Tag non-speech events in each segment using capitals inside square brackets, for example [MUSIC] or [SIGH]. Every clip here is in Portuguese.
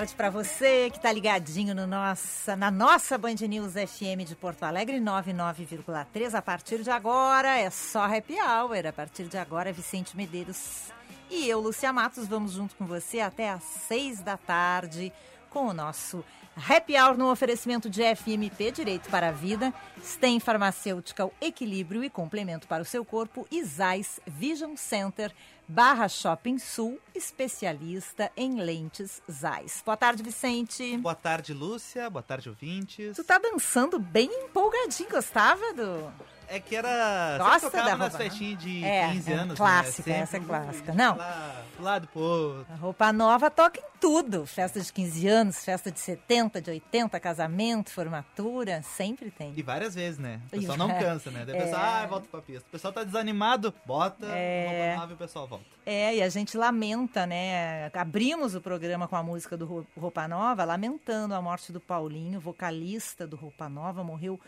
Tarde para você que está ligadinho no nossa, na nossa Band News FM de Porto Alegre 99,3. A partir de agora é só happy hour. A partir de agora Vicente Medeiros e eu, Lúcia Matos, vamos junto com você até às seis da tarde com o nosso Happy Hour no oferecimento de FMP Direito para a Vida, Stem Farmacêutica Equilíbrio e Complemento para o seu corpo e Zais Vision Center Barra Shopping Sul, especialista em lentes Zais. Boa tarde, Vicente. Boa tarde, Lúcia. Boa tarde, ouvintes. Tu tá dançando bem empolgadinho, gostava do... É que era. Gosta sempre tocava nas né? festinhas de É, 15 é anos. clássica, né? essa é clássica. Não. Lá, lá do povo. A roupa nova toca em tudo. Festa de 15 anos, festa de 70, de 80, casamento, formatura, sempre tem. E várias vezes, né? O pessoal não cansa, né? Daí o pessoal, ah, volta pra pista. O pessoal tá desanimado, bota, É. roupa nova e o pessoal volta. É, e a gente lamenta, né? Abrimos o programa com a música do Ro- Roupa Nova, lamentando a morte do Paulinho, vocalista do Roupa Nova, morreu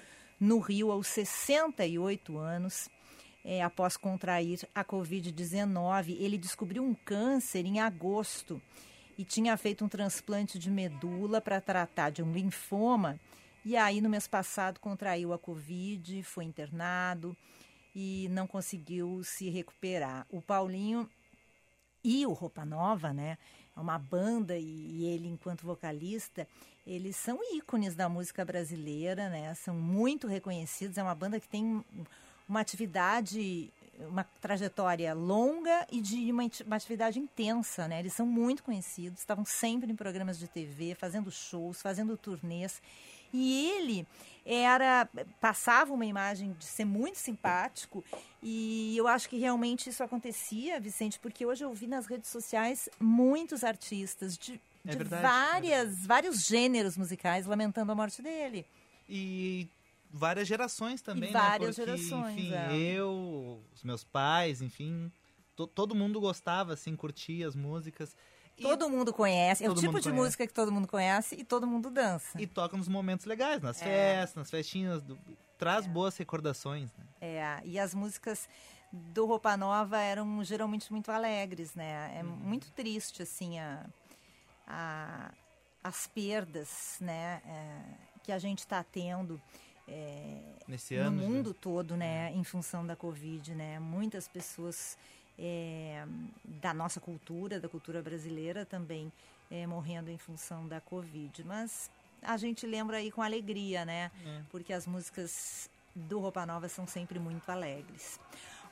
no Rio aos 68 anos. é, após contrair a Covid-19. Ele descobriu um câncer em agosto e tinha feito um transplante de medula para tratar de um linfoma. E aí, no mês passado, contraiu a Covid, foi internado e não conseguiu se recuperar. O Paulinho e o Roupa Nova, né? É uma banda e, ele, enquanto vocalista, eles são ícones da música brasileira, né? São muito reconhecidos. É uma banda que tem uma atividade, uma trajetória longa e de uma, uma atividade intensa, né? Eles são muito conhecidos, estavam sempre em programas de TV, fazendo shows, fazendo turnês. E ele era passava uma imagem de ser muito simpático e eu acho que realmente isso acontecia, Vicente, porque hoje eu vi nas redes sociais muitos artistas de, É de verdade, várias, vários gêneros musicais lamentando a morte dele. E várias gerações também, E né? várias Porque, gerações, Enfim, é. eu, os meus pais, enfim, to- todo mundo gostava, assim, curtia as músicas. Todo mundo conhece, é o tipo de conhece. música que todo mundo conhece e todo mundo dança. E toca nos momentos legais, nas É. festas, nas festinhas. do- traz boas recordações, né? É, e as músicas do Roupa Nova eram geralmente muito alegres, né? É muito triste, assim, a, a- as perdas, né? é, que a gente está tendo é, Nesse no ano. né? mundo todo, né? Em função da Covid, né? Muitas pessoas é, da nossa cultura, da cultura brasileira também é, morrendo em função da Covid. Mas a gente lembra aí com alegria, né? É. Porque as músicas do Roupa Nova são sempre muito alegres.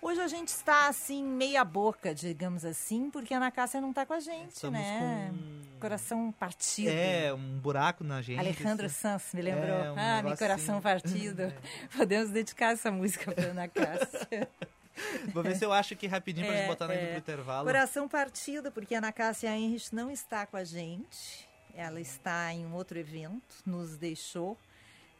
Hoje a gente está assim, meia boca, digamos assim, porque a Ana Cássia não está com a gente, Estamos né? com- Coração partido. É, um buraco na gente. Alejandro assim. Sanz me lembrou. É, um ah, meu coração assim. partido. [LAUGHS] Podemos dedicar essa música para Ana Cássia. [LAUGHS] [LAUGHS] Vou ver se eu acho aqui rapidinho pra É, gente botar na é. pro intervalo. Coração partido, porque a Ana Cássia Henrich não está com a gente. Ela está em um outro evento, nos deixou,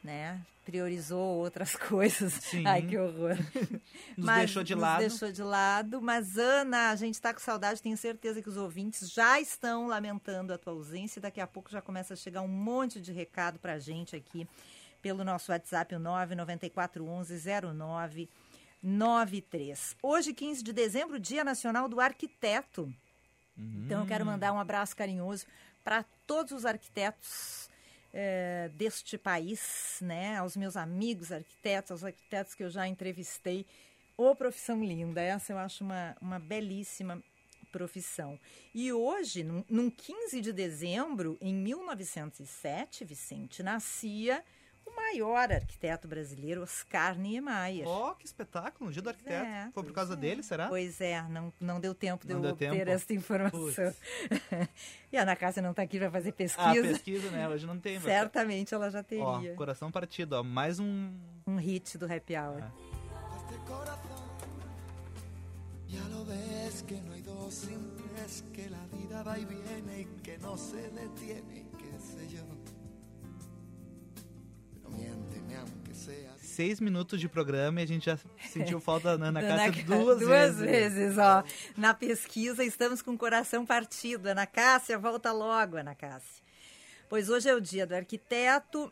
né? Priorizou outras [LAUGHS] coisas. Sim. Ai, que horror. [LAUGHS] Nos Mas deixou de nos lado. deixou de lado. Mas, Ana, a gente está com saudade. Tenho certeza que os ouvintes já estão lamentando a tua ausência. Daqui a pouco já começa a chegar um monte de recado para a gente aqui pelo nosso WhatsApp, o 99411 0993. Hoje, 15 de dezembro, Dia Nacional do Arquiteto. Então, eu quero mandar um abraço carinhoso para todos os arquitetos eh, deste país, né? Aos meus amigos arquitetos, aos arquitetos que eu já entrevistei. Ô, profissão linda! Essa eu acho uma, uma belíssima profissão. E hoje, num, num 15 de dezembro, em 1907, Vicente, nascia o maior arquiteto brasileiro, Oscar Niemeyer. Ó, que espetáculo, no dia do arquiteto. é, Foi por causa é. dele, será? Pois é, não, não deu tempo de Não eu deu obter tempo? essa informação. [LAUGHS] e a Ana Cássia não está aqui para fazer Ah, pesquisa. pesquisa, né? Hoje não tem. mas- Certamente ela já Ó, teria. coração partido, ó. Mais um. Um hit do Happy Hour. Ah. Ya lo ves que no hay dos sin tres, que la vida va y viene y que no se detiene, Seis minutos de programa e a gente já sentiu falta da Ana [LAUGHS] Cássia Cá- duas, duas vezes. vezes, ó. Na pesquisa estamos com o coração partido. Ana Cássia, volta logo, Ana Cássia. Pois hoje é o dia do arquiteto,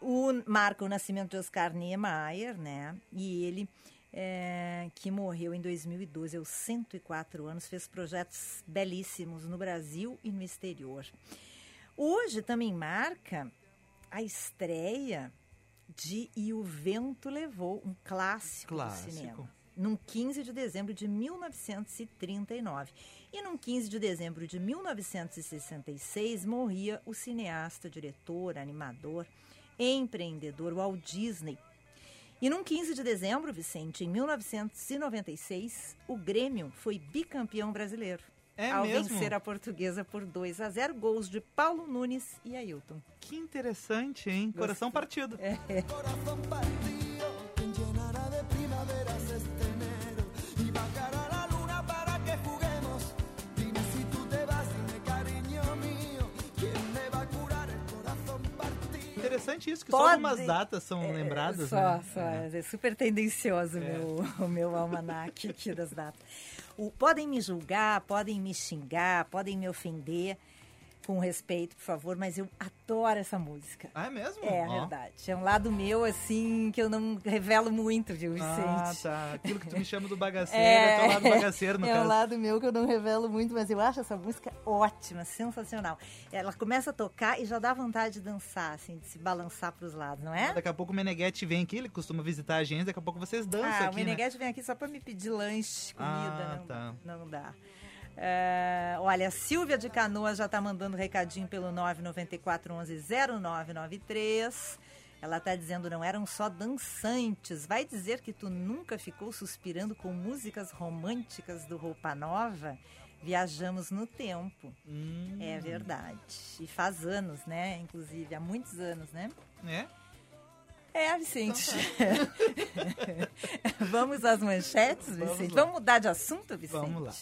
o, marca o nascimento de Oscar Niemeyer, né? E ele, é, que morreu em 2012, aos 104 anos, fez projetos belíssimos no Brasil e no exterior. Hoje também marca a estreia de E o Vento Levou, um clássico, Clássico. do cinema. Num 15 de dezembro de 1939. E num 15 de dezembro de 1966 morria o cineasta, diretor, animador, empreendedor Walt Disney. E num 15 de dezembro, Vicente, em 1996, o Grêmio foi bicampeão brasileiro. É ao mesmo? vencer a portuguesa por 2 a 0 gols de Paulo Nunes e Ailton. Que interessante, hein? Coração partido. É. Interessante isso, que só Pode- algumas datas são lembradas, Só, né? só. É super tendencioso o meu, o meu almanac aqui das datas. Podem me julgar, podem me xingar, podem me ofender, com respeito, por favor, mas eu adoro essa música. Ah, é mesmo? É, Ó. verdade. É um lado meu, assim, que eu não revelo muito, viu, Ah, Vicente? tá. Aquilo que tu me chama do bagaceiro, é, teu lado bagaceiro, no é um caso. lado meu que eu não revelo muito, mas eu acho essa música ótima, sensacional. Ela começa a tocar e já dá vontade de dançar, assim, de se balançar para os lados, não é? Daqui a pouco o Meneghetti vem aqui, ele costuma visitar a gente, daqui a pouco vocês dançam Ah, o aqui, né? Meneghete vem aqui só para me pedir lanche, comida, Ah, não, tá. não dá. É, olha, a Silvia de Canoas já está mandando recadinho pelo 994 11 0993. Ela está dizendo, não eram só dançantes. Vai dizer que tu nunca ficou suspirando com músicas românticas do Roupa Nova? Viajamos no tempo. Hum, É verdade. E faz anos, né? Inclusive, há muitos anos, né? é? É, Vicente. [LAUGHS] Vamos às manchetes, Vamos Vicente? lá. Vamos mudar de assunto, Vicente? Vamos lá.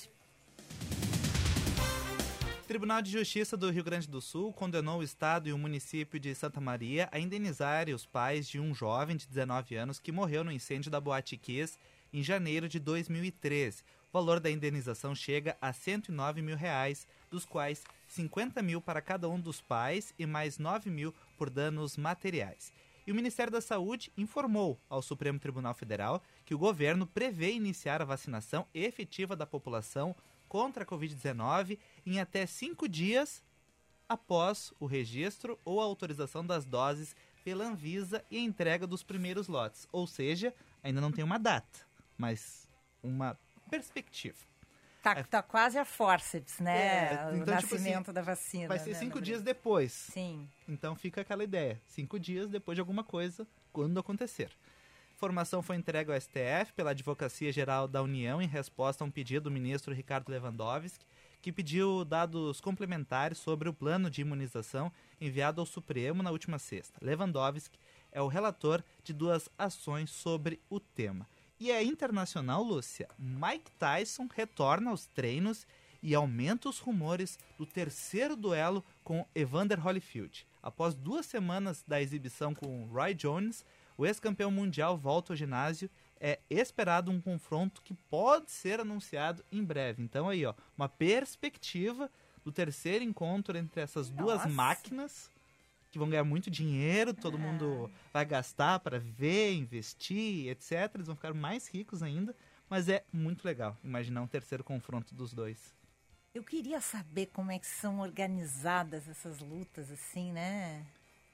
Tribunal de Justiça do Rio Grande do Sul condenou o Estado e o município de Santa Maria a indenizarem os pais de um jovem de 19 anos que morreu no incêndio da Boate Kiss em janeiro de 2013. O valor da indenização chega a 109 mil reais, dos quais 50 mil para cada um dos pais e mais 9 mil por danos materiais. E o Ministério da Saúde informou ao Supremo Tribunal Federal que o governo prevê iniciar a vacinação efetiva da população contra a Covid-19 em até cinco dias após o registro ou a autorização das doses pela Anvisa e a entrega dos primeiros lotes. Ou seja, ainda não tem uma data, mas uma perspectiva. Tá, tá quase a forceps, né? É, o então, tipo nascimento da vacina. Vai ser né, cinco dias depois. Sim. Então fica aquela ideia. Cinco dias depois de alguma coisa, quando acontecer. Informação foi entregue ao STF pela Advocacia Geral da União em resposta a um pedido do ministro Ricardo Lewandowski, que pediu dados complementares sobre o plano de imunização enviado ao Supremo na última sexta. Lewandowski é o relator de duas ações sobre o tema. E é internacional, Lúcia. Mike Tyson retorna aos treinos e aumenta os rumores do terceiro duelo com Evander Holyfield. Após duas semanas da exibição com Roy Jones, o ex-campeão mundial volta ao ginásio. É esperado um confronto que pode ser anunciado em breve. Então aí, ó, uma perspectiva do terceiro encontro entre essas duas Nossa. máquinas que vão ganhar muito dinheiro, todo mundo vai gastar para ver, investir, etc. Eles vão ficar mais ricos ainda, mas é muito legal imaginar um terceiro confronto dos dois. Eu queria saber como é que são organizadas essas lutas, assim, né?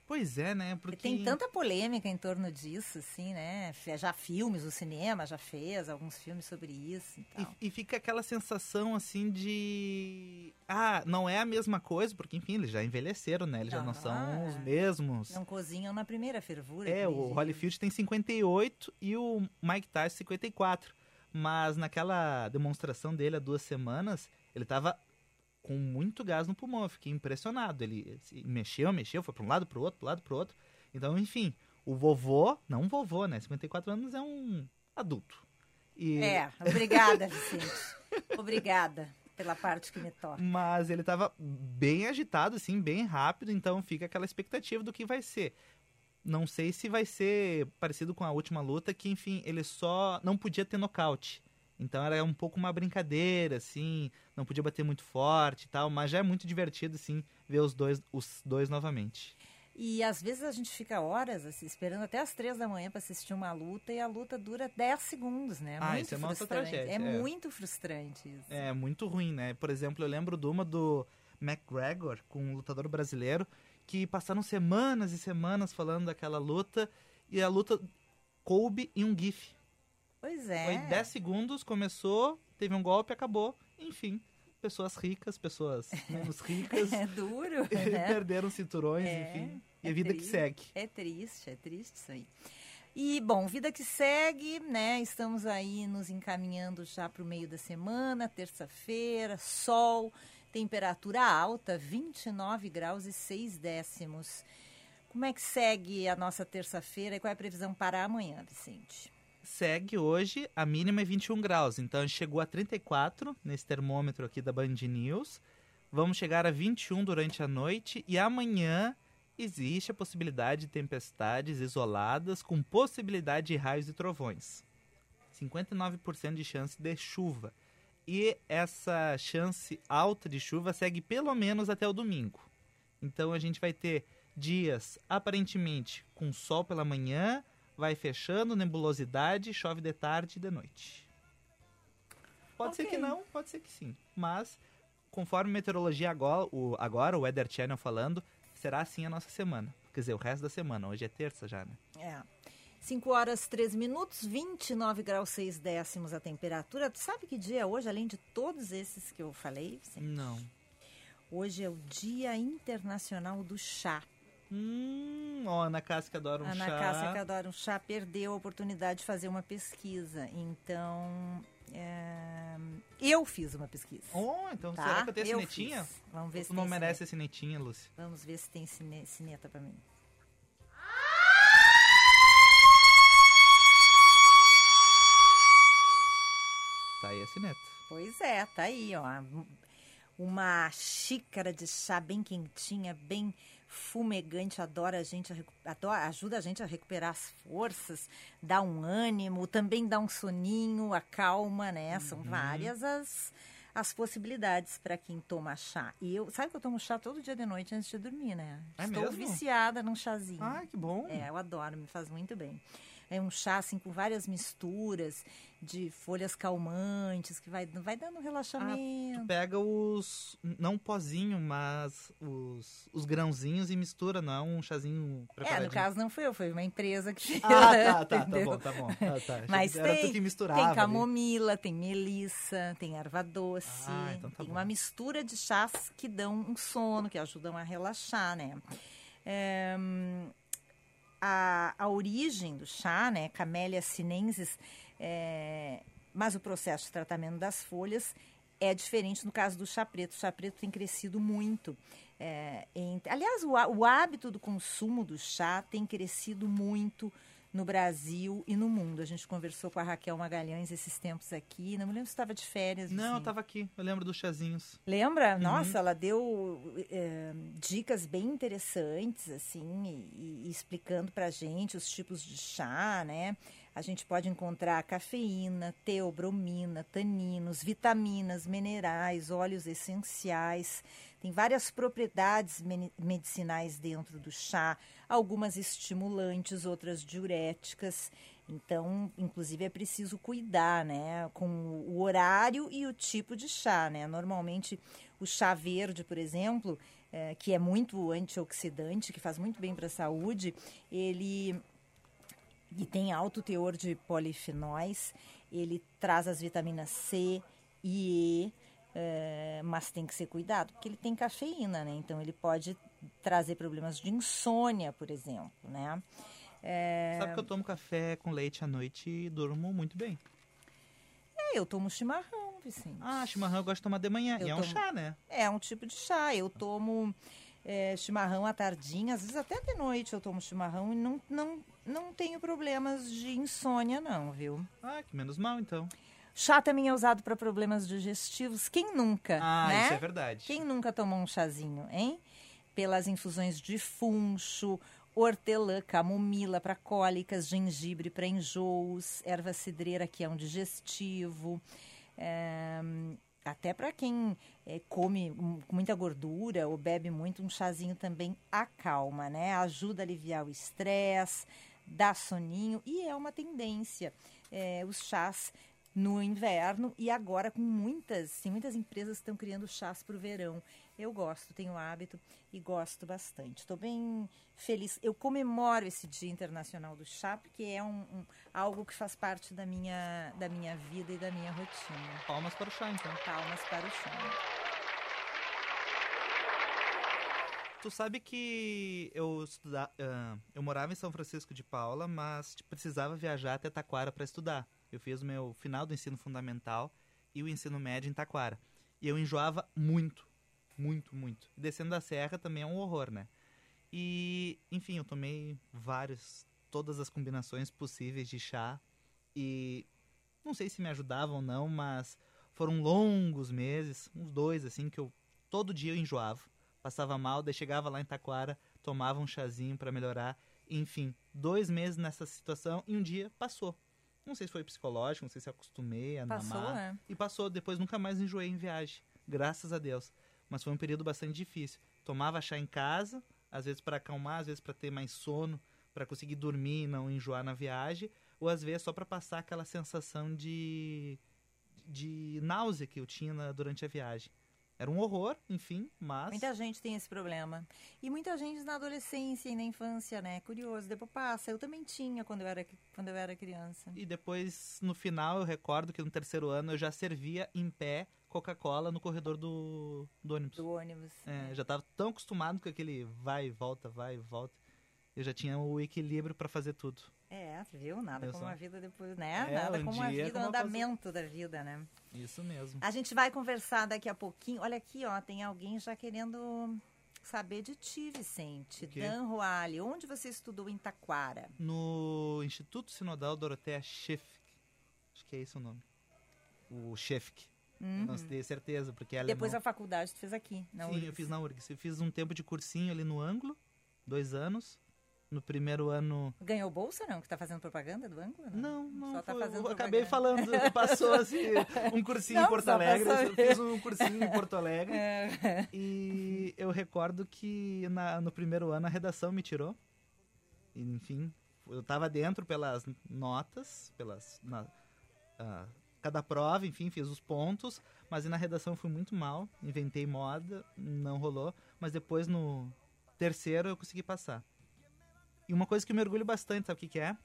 Pois é, né? Porque tem tanta polêmica em torno disso, assim, né? Já filmes, o cinema já fez alguns filmes sobre isso e E, tal. e fica aquela sensação assim de Ah, não é a mesma coisa, porque enfim, eles já envelheceram, né? Eles já não são Ah. os mesmos. Não cozinham na primeira fervura. É, o. Holyfield tem 58 e o Mike Tyson 54. Mas naquela demonstração dele há duas semanas, ele tava com muito gás no pulmão. Eu fiquei impressionado. Ele se mexeu, mexeu, foi para um lado, para o outro, para lado, para outro. Então, enfim, o vovô, não vovô, né? 54 anos é um adulto. E, É, obrigada, Vicente. [LAUGHS] obrigada pela parte que me toca. Mas ele tava bem agitado, assim, bem rápido, então fica aquela expectativa do que vai ser. Não sei se vai ser parecido com a última luta, que, enfim, ele só não podia ter nocaute. Então era um pouco uma brincadeira, assim, não podia bater muito forte e tal, mas já é muito divertido, assim, ver os dois, os dois novamente. E às vezes a gente fica horas assim, esperando até as três da manhã para assistir uma luta e a luta dura 10 segundos, né? Ah, muito isso é uma outra frustrante. tragédia, É, é. muito frustrante isso. É muito ruim, né? Por exemplo, eu lembro de uma do McGregor com um lutador brasileiro que passaram semanas e semanas falando daquela luta e a luta coube em um GIF. Pois é. Foi 10 segundos, começou, teve um golpe, acabou. Enfim, pessoas ricas, pessoas menos ricas [LAUGHS] É duro, [LAUGHS] né? perderam cinturões, É, enfim. E é a vida que triste. segue. É triste, é triste isso aí. E, bom, vida que segue, né? Estamos aí nos encaminhando já para o meio da semana, terça-feira, sol, temperatura alta, 29 graus e 6 décimos. Como é que segue a nossa terça-feira e qual é a previsão para amanhã, Vicente? Segue hoje, a mínima é 21 graus, então a gente chegou a 34 nesse termômetro aqui da Band News. Vamos chegar a 21 durante a noite e amanhã existe a possibilidade de tempestades isoladas com possibilidade de raios e trovões. 59% de chance de chuva. E essa chance alta de chuva segue pelo menos até o domingo. Então a gente vai ter dias aparentemente com sol pela manhã, vai fechando, nebulosidade, chove de tarde e de noite. Pode ser Ok. que não, pode ser que sim. Mas, conforme meteorologia agora, o, agora, o Weather Channel falando, será assim a nossa semana. Quer dizer, o resto da semana. Hoje é terça já, né? É. 5 horas 3 minutos, 29 graus 6 décimos a temperatura. Tu sabe que dia é hoje, além de todos esses que eu falei? Vicente? Não. Hoje é o Dia Internacional do Chá. Hum, ó, Ana Cássia que adora um Ana chá. Cássia, que adora um chá, perdeu a oportunidade de fazer uma pesquisa. Então, é, eu fiz uma pesquisa. Oh, então tá? será que eu tenho Eu cinetinha? fiz. Vamos ver Ou se tu não merece a cinetinha, Lúcia? Vamos ver se tem cine, cineta pra mim. Tá aí a cineta. Pois é, tá aí, ó. Uma xícara de chá bem quentinha, bem fumegante, adora a gente a adora- ajuda a gente a recuperar as forças, dá um ânimo, também dá um soninho, acalma, né? São Uhum. várias as, as possibilidades para quem toma chá. E eu, sabe que eu tomo chá todo dia de noite antes de dormir, né? É Estou mesmo? viciada num chazinho. Ah, que bom. É, eu adoro, me faz muito bem. É um chá assim com várias misturas de folhas calmantes que vai, vai dando Ah, relaxamento. tu pega os. Não pozinho, mas os, os grãozinhos e mistura, não é um chazinho é, preparadinho. no caso não foi eu, foi uma empresa que fez. Ah, tá, tá, [LAUGHS] tá bom, tá bom. Ah, tá. Mas tem, que misturava. tem ali. camomila, tem melissa, tem erva doce, Ah, então tá tem bom. uma mistura de chás que dão um sono, que ajudam a relaxar, né? É, a, a origem do chá, né, Camellia sinensis, é, mas o processo de tratamento das folhas é diferente no caso do chá preto. O chá preto tem crescido muito. É, em- aliás, o, o hábito do consumo do chá tem crescido muito no Brasil e no mundo. A gente conversou com a Raquel Magalhães esses tempos aqui. Não me lembro se estava de férias. Não, eu assim. tava aqui. Eu lembro dos chazinhos. Lembra? Uhum. Nossa, ela deu eh, dicas bem interessantes, assim, e, e explicando pra gente os tipos de chá, né? A gente pode encontrar cafeína, teobromina, taninos, vitaminas, minerais, óleos essenciais. Tem várias propriedades medicinais dentro do chá, algumas estimulantes, outras diuréticas. Então, inclusive, é preciso cuidar, né, com o horário e o tipo de chá, né? Normalmente, o chá verde, por exemplo, eh, que é muito antioxidante, que faz muito bem para a saúde, ele e tem alto teor de polifenóis, ele traz as vitaminas C e E, É, mas tem que ser cuidado, porque ele tem cafeína, né? Então ele pode trazer problemas de insônia, por exemplo, né? É, Sabe que eu tomo café com leite à noite e durmo muito bem. é, eu tomo chimarrão, Vicente. Ah, chimarrão eu gosto de tomar de manhã. Eu e é um tomo- chá, né? É um tipo de chá. Eu tomo é, chimarrão à tardinha, às vezes até de noite eu tomo chimarrão e não, não, não tenho problemas de insônia, não, viu? Ah, que menos mal, então. Chá também é usado para problemas digestivos. Quem nunca, Ah, né? isso é verdade. Quem nunca tomou um chazinho, hein? Pelas infusões de funcho, hortelã, camomila para cólicas, gengibre para enjoos, erva cidreira, que é um digestivo. é, até para quem é, come com muita gordura ou bebe muito, um chazinho também acalma, né? Ajuda a aliviar o estresse, dá soninho e é uma tendência. é, os chás no inverno e agora com muitas, sim, muitas empresas estão criando chás para o verão. Eu gosto, tenho hábito e gosto bastante. Estou bem feliz. Eu comemoro esse Dia Internacional do Chá porque é um, um- algo que faz parte da minha, da minha vida e da minha rotina. Palmas para o chá, então. Palmas para o chá. Tu sabe que eu estuda, ah, eu morava em São Francisco de Paula, mas precisava viajar até Taquara para estudar. Eu fiz o meu final do ensino fundamental e o ensino médio em Taquara. E eu enjoava muito, muito, muito. Descendo da serra também é um horror, né? E, enfim, eu tomei vários, todas as combinações possíveis de chá e não sei se me ajudavam ou não, mas foram longos meses, uns dois assim que eu todo dia eu enjoava passava mal, daí chegava lá em Taquara, tomava um chazinho pra melhorar. Enfim, dois meses nessa situação e um dia passou. Não sei se foi psicológico, não sei se acostumei a Passou, namar. né? E passou, depois nunca mais enjoei em viagem. Graças a Deus. Mas foi um período bastante difícil. Tomava chá em casa, às vezes pra acalmar, às vezes pra ter mais sono, pra conseguir dormir e não enjoar na viagem, ou às vezes só pra passar aquela sensação de de náusea que eu tinha na- durante a viagem. Era um horror, enfim, mas Muita gente tem esse problema. E muita gente na adolescência e na infância, né? Curioso, depois passa. Eu também tinha quando eu era, quando eu era criança. E depois, no final, eu recordo que no terceiro ano eu já servia em pé Coca-Cola no corredor do, do ônibus. Do ônibus. É, já estava tão acostumado com aquele vai e volta, vai e volta. Eu já tinha o equilíbrio para fazer tudo. É, viu? Nada Eu como só- a vida depois, né? É, Nada um como a dia vida, o andamento da vida, né? Isso mesmo. A gente vai conversar daqui a pouquinho. Olha aqui, ó, tem alguém já querendo saber de ti, Vicente. Dan Roale, onde você estudou em Taquara? No Instituto Sinodal Doroteia Schefk. Acho que é esse o nome. O Schefk. Uhum. Não tenho certeza, porque é Depois alemão. a faculdade tu fez aqui, na Sim, eu URGS. fiz na URGS. Eu fiz um tempo de cursinho ali no ângulo, dois anos. No primeiro ano Ganhou bolsa, não? Que tá fazendo propaganda do ângulo? Não, não. Só tá fazendo eu acabei falando, [LAUGHS] passou assim, um cursinho Não, em Porto Alegre. Eu fiz um cursinho em Porto Alegre. É. E eu recordo que na- no primeiro ano a redação me tirou. Enfim, eu tava dentro pelas notas, pelas. na- ah, cada prova, enfim, fiz os pontos. Mas na redação fui muito mal. Inventei moda, não rolou. Mas depois no terceiro eu consegui passar. E uma coisa que eu me orgulho bastante, sabe o que, que é?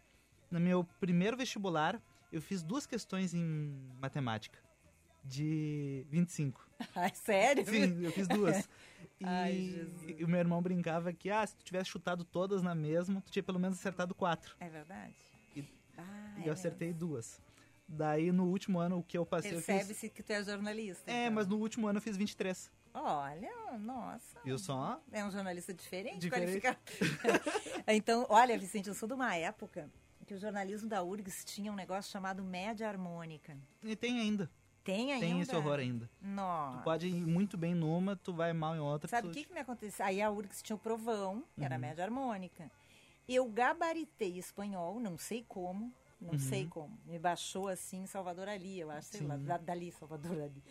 No meu primeiro vestibular, eu fiz duas questões em matemática. De 25. [LAUGHS] Ai, sério? Sim, eu fiz duas. [LAUGHS] E, Ai, Jesus. e o meu irmão brincava que, ah, se tu tivesse chutado todas na mesma, tu tinha pelo menos acertado quatro. É verdade? E- Ah, E é eu acertei duas. Daí, no último ano, o que eu passei, eu fiz... Percebe-se que tu é jornalista. É, então. mas no último ano eu fiz 23. Olha, nossa. Viu só? É um jornalista diferente, Diferente. qualificado. [LAUGHS] então, olha, Vicente, eu sou de uma época que o jornalismo da URGS tinha um negócio chamado média harmônica. E tem ainda. Tem ainda? Tem esse horror ainda. Nossa. Tu pode ir muito bem numa, tu vai mal em outra. Sabe tu... o que, que me aconteceu? Aí a URGS tinha o provão, que Uhum. era média harmônica. Eu gabaritei espanhol, não sei como, não sei como. Me baixou assim Salvador Ali, eu acho, sei lá, Uhum. Sim. dali, Salvador Ali.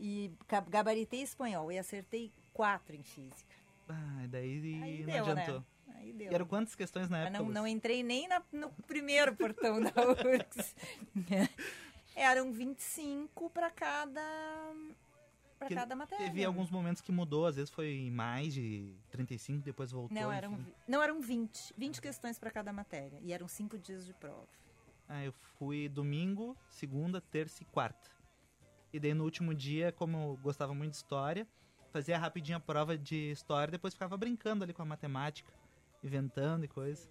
E ga- gabaritei espanhol e acertei quatro em física. Ah, daí Aí não deu, adiantou. né? Aí deu. E eram quantas questões na época? não, não entrei nem na- no primeiro portão da [LAUGHS] URGS. [LAUGHS] Eram 25 para cada para cada matéria. Teve alguns momentos que mudou, às vezes foi mais de 35, depois voltou. Não, eram, enfim. não, eram 20. 20 questões para cada matéria. E eram cinco dias de prova. Ah, eu fui domingo, segunda, terça e quarta. E daí no último dia, como eu gostava muito de história, fazia rapidinho a prova de história, depois ficava brincando ali com a matemática, inventando e coisa.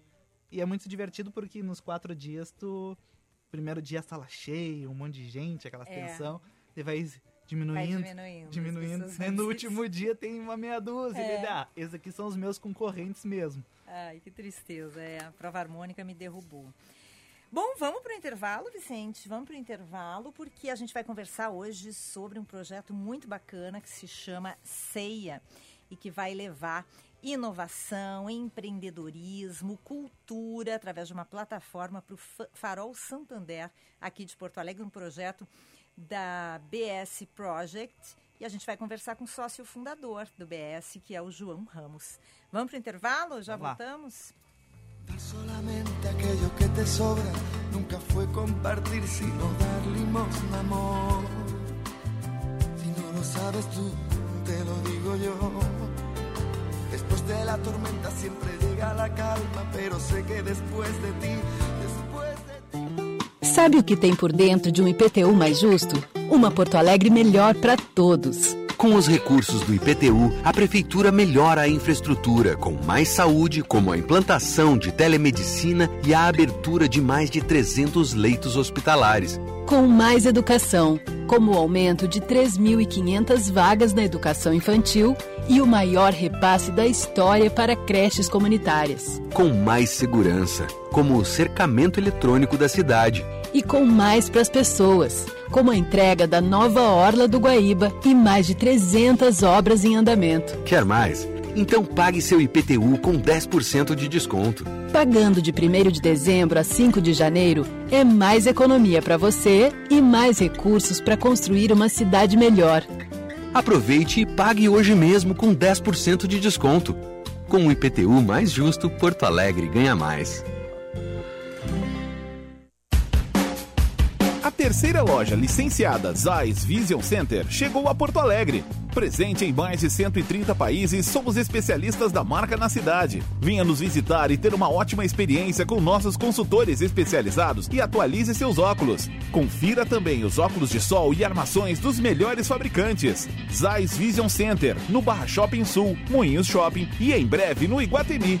E é muito divertido porque nos quatro dias tu. Primeiro dia a sala cheia, um monte de gente, aquela É. tensão. E vai diminuindo, Vai diminuindo. diminuindo. né? [LAUGHS] No último dia tem uma meia dúzia. É. Ah, esses aqui são os meus concorrentes mesmo. Ai, que tristeza. É, a prova harmônica me derrubou. Bom, vamos para o intervalo, Vicente. Vamos para o intervalo, porque a gente vai conversar hoje sobre um projeto muito bacana que se chama CEIA e que vai levar inovação, empreendedorismo, cultura através de uma plataforma para o Farol Santander, aqui de Porto Alegre, um projeto da BS Project. E a gente vai conversar com o sócio fundador do BS, que é o João Ramos. Vamos para o intervalo? Já voltamos? Que te sobra nunca fue compartir, sino dar limosna, amor. Si no lo sabes tú, te lo digo yo. Después de la tormenta siempre llega la calma, pero sé que después de ti, después de ti. Sabe o que tem por dentro de um IPTU mais justo? Uma Porto Alegre melhor para todos. Com os recursos do IPTU, a Prefeitura melhora a infraestrutura, com mais saúde, como a implantação de telemedicina e a abertura de mais de 300 leitos hospitalares. Com mais educação, como o aumento de 3.500 vagas na educação infantil e o maior repasse da história para creches comunitárias. Com mais segurança, como o cercamento eletrônico da cidade. E com mais para as pessoas, como a entrega da nova Orla do Guaíba e mais de 300 obras em andamento. Quer mais? Então pague seu IPTU com 10% de desconto. Pagando de 1 de dezembro a 5 de janeiro, é mais economia para você e mais recursos para construir uma cidade melhor. Aproveite e pague hoje mesmo com 10% de desconto. Com o IPTU mais justo, Porto Alegre ganha mais. Terceira loja licenciada Zeiss Vision Center chegou a Porto Alegre. Presente em mais de 130 países, somos especialistas da marca na cidade. Venha nos visitar e ter uma ótima experiência com nossos consultores especializados e atualize seus óculos. Confira também os óculos de sol e armações dos melhores fabricantes. Zeiss Vision Center, no Barra Shopping Sul, Moinhos Shopping e em breve no Iguatemi.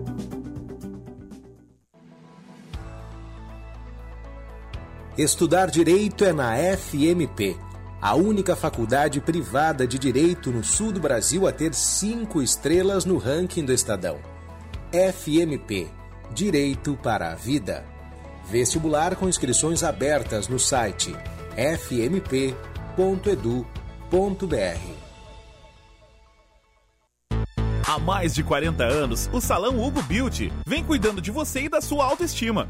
Estudar direito é na FMP, a única faculdade privada de direito no sul do Brasil a ter cinco estrelas no ranking do Estadão. FMP Direito para a Vida. Vestibular com inscrições abertas no site fmp.edu.br. Há mais de 40 anos, o Salão Hugo Beauty vem cuidando de você e da sua autoestima,